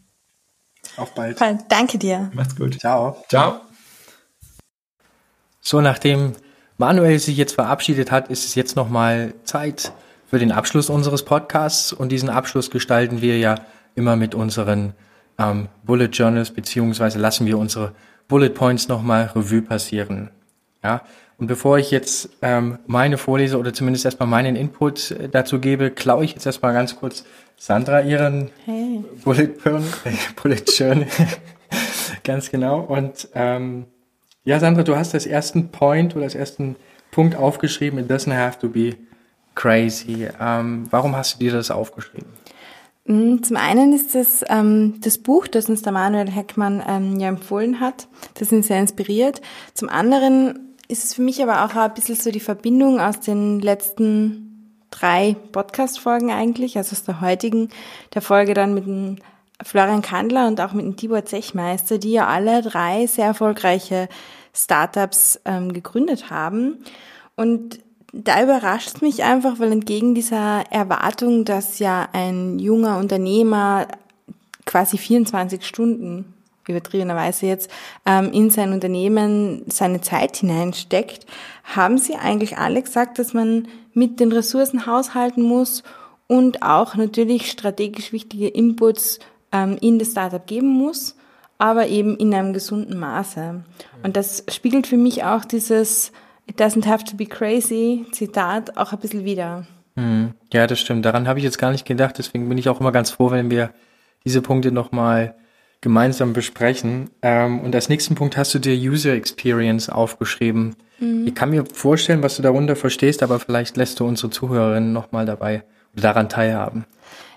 Auf bald. Danke dir. Macht's gut. Ciao. Ciao. So, nachdem Manuel sich jetzt verabschiedet hat, ist es jetzt nochmal Zeit für den Abschluss unseres Podcasts und diesen Abschluss gestalten wir ja immer mit unseren ähm, Bullet Journals beziehungsweise lassen wir unsere Bullet Points nochmal Revue passieren. Ja, Und bevor ich jetzt ähm, meine vorlese oder zumindest erstmal meinen Input äh, dazu gebe, klaue ich jetzt erstmal ganz kurz Sandra ihren hey. Bullet Burn, äh, Bullet Journal. ganz genau. Und ähm, ja, Sandra, du hast das ersten Point oder das ersten Punkt aufgeschrieben. It doesn't have to be crazy. Ähm, warum hast du dir das aufgeschrieben? Mm, zum einen ist das ähm, das Buch, das uns der Manuel Heckmann ähm, ja empfohlen hat. Das ihn sehr inspiriert. Zum anderen ist es für mich aber auch ein bisschen so die Verbindung aus den letzten drei Podcast-Folgen eigentlich, also aus der heutigen, der Folge dann mit dem Florian Kandler und auch mit dem Tibor Zechmeister, die ja alle drei sehr erfolgreiche Startups ähm, gegründet haben. Und da überrascht mich einfach, weil entgegen dieser Erwartung, dass ja ein junger Unternehmer quasi 24 Stunden übertriebenerweise jetzt, ähm, in sein Unternehmen seine Zeit hineinsteckt, haben sie eigentlich alle gesagt, dass man mit den Ressourcen haushalten muss und auch natürlich strategisch wichtige Inputs ähm, in das Startup geben muss, aber eben in einem gesunden Maße. Und das spiegelt für mich auch dieses It doesn't have to be crazy Zitat auch ein bisschen wieder. Hm. Ja, das stimmt. Daran habe ich jetzt gar nicht gedacht. Deswegen bin ich auch immer ganz froh, wenn wir diese Punkte nochmal gemeinsam besprechen. Ähm, und als nächsten Punkt hast du dir User Experience aufgeschrieben. Mhm. Ich kann mir vorstellen, was du darunter verstehst, aber vielleicht lässt du unsere Zuhörerinnen nochmal dabei daran teilhaben.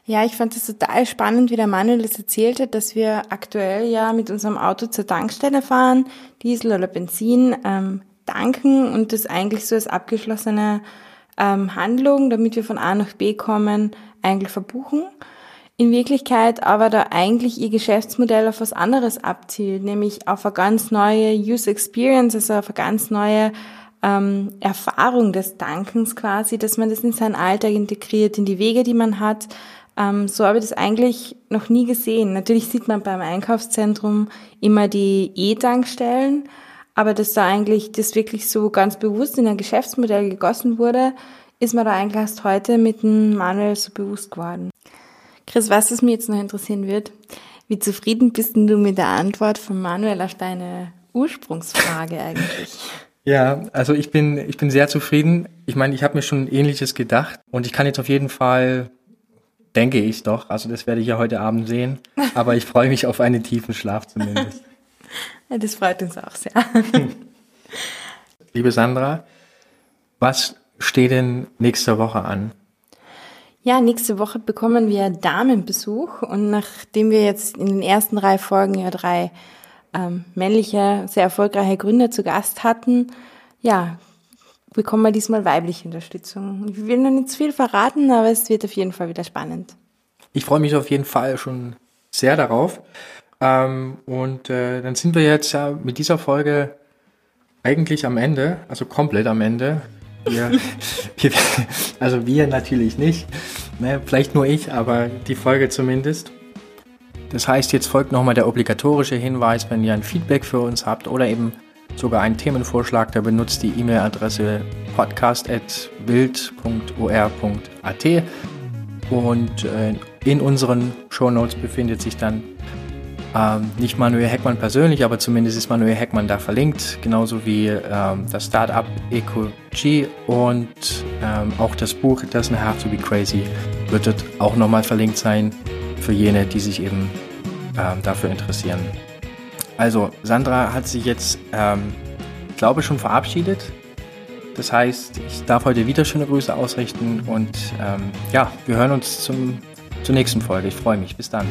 Ja, ich fand es total spannend, wie der Manuel das erzählt hat, dass wir aktuell ja mit unserem Auto zur Tankstelle fahren, Diesel oder Benzin, ähm, tanken und das eigentlich so als abgeschlossene ähm, Handlung, damit wir von A nach B kommen, eigentlich verbuchen in Wirklichkeit aber da eigentlich ihr Geschäftsmodell auf was anderes abzielt, nämlich auf eine ganz neue User Experience, also auf eine ganz neue ähm, Erfahrung des Dankens quasi, dass man das in seinen Alltag integriert, in die Wege, die man hat. Ähm, so habe ich das eigentlich noch nie gesehen. Natürlich sieht man beim Einkaufszentrum immer die E-Tankstellen, aber dass da eigentlich das wirklich so ganz bewusst in ein Geschäftsmodell gegossen wurde, ist mir da eigentlich erst heute mit dem Manuel so bewusst geworden. Chris, was es mir jetzt noch interessieren wird, wie zufrieden bist du mit der Antwort von Manuel auf deine Ursprungsfrage eigentlich? Ja, also ich bin, ich bin sehr zufrieden. Ich meine, ich habe mir schon Ähnliches gedacht und ich kann jetzt auf jeden Fall, denke ich doch, also das werde ich ja heute Abend sehen, aber ich freue mich auf einen tiefen Schlaf zumindest. das freut uns auch sehr. Liebe Sandra, was steht denn nächste Woche an? Ja, nächste Woche bekommen wir Damenbesuch und nachdem wir jetzt in den ersten drei Folgen ja drei ähm, männliche, sehr erfolgreiche Gründer zu Gast hatten, ja, bekommen wir diesmal weibliche Unterstützung. Ich will noch nicht zu viel verraten, aber es wird auf jeden Fall wieder spannend. Ich freue mich auf jeden Fall schon sehr darauf. Ähm, und äh, dann sind wir jetzt ja mit dieser Folge eigentlich am Ende, also komplett am Ende. Wir, wir, also wir natürlich nicht, ne, vielleicht nur ich, aber die Folge zumindest. Das heißt, jetzt folgt nochmal der obligatorische Hinweis, wenn ihr ein Feedback für uns habt oder eben sogar einen Themenvorschlag, der benutzt die E-Mail-Adresse podcast.wild.or.at und äh, in unseren Show Notes befindet sich dann ähm, nicht Manuel Heckmann persönlich, aber zumindest ist Manuel Heckmann da verlinkt, genauso wie ähm, das Startup EcoG und ähm, auch das Buch It Doesn't Have to Be Crazy wird dort auch nochmal verlinkt sein für jene, die sich eben ähm, dafür interessieren. Also, Sandra hat sich jetzt, ähm, glaube schon verabschiedet. Das heißt, ich darf heute wieder schöne Grüße ausrichten und ähm, ja, wir hören uns zum, zur nächsten Folge. Ich freue mich. Bis dann.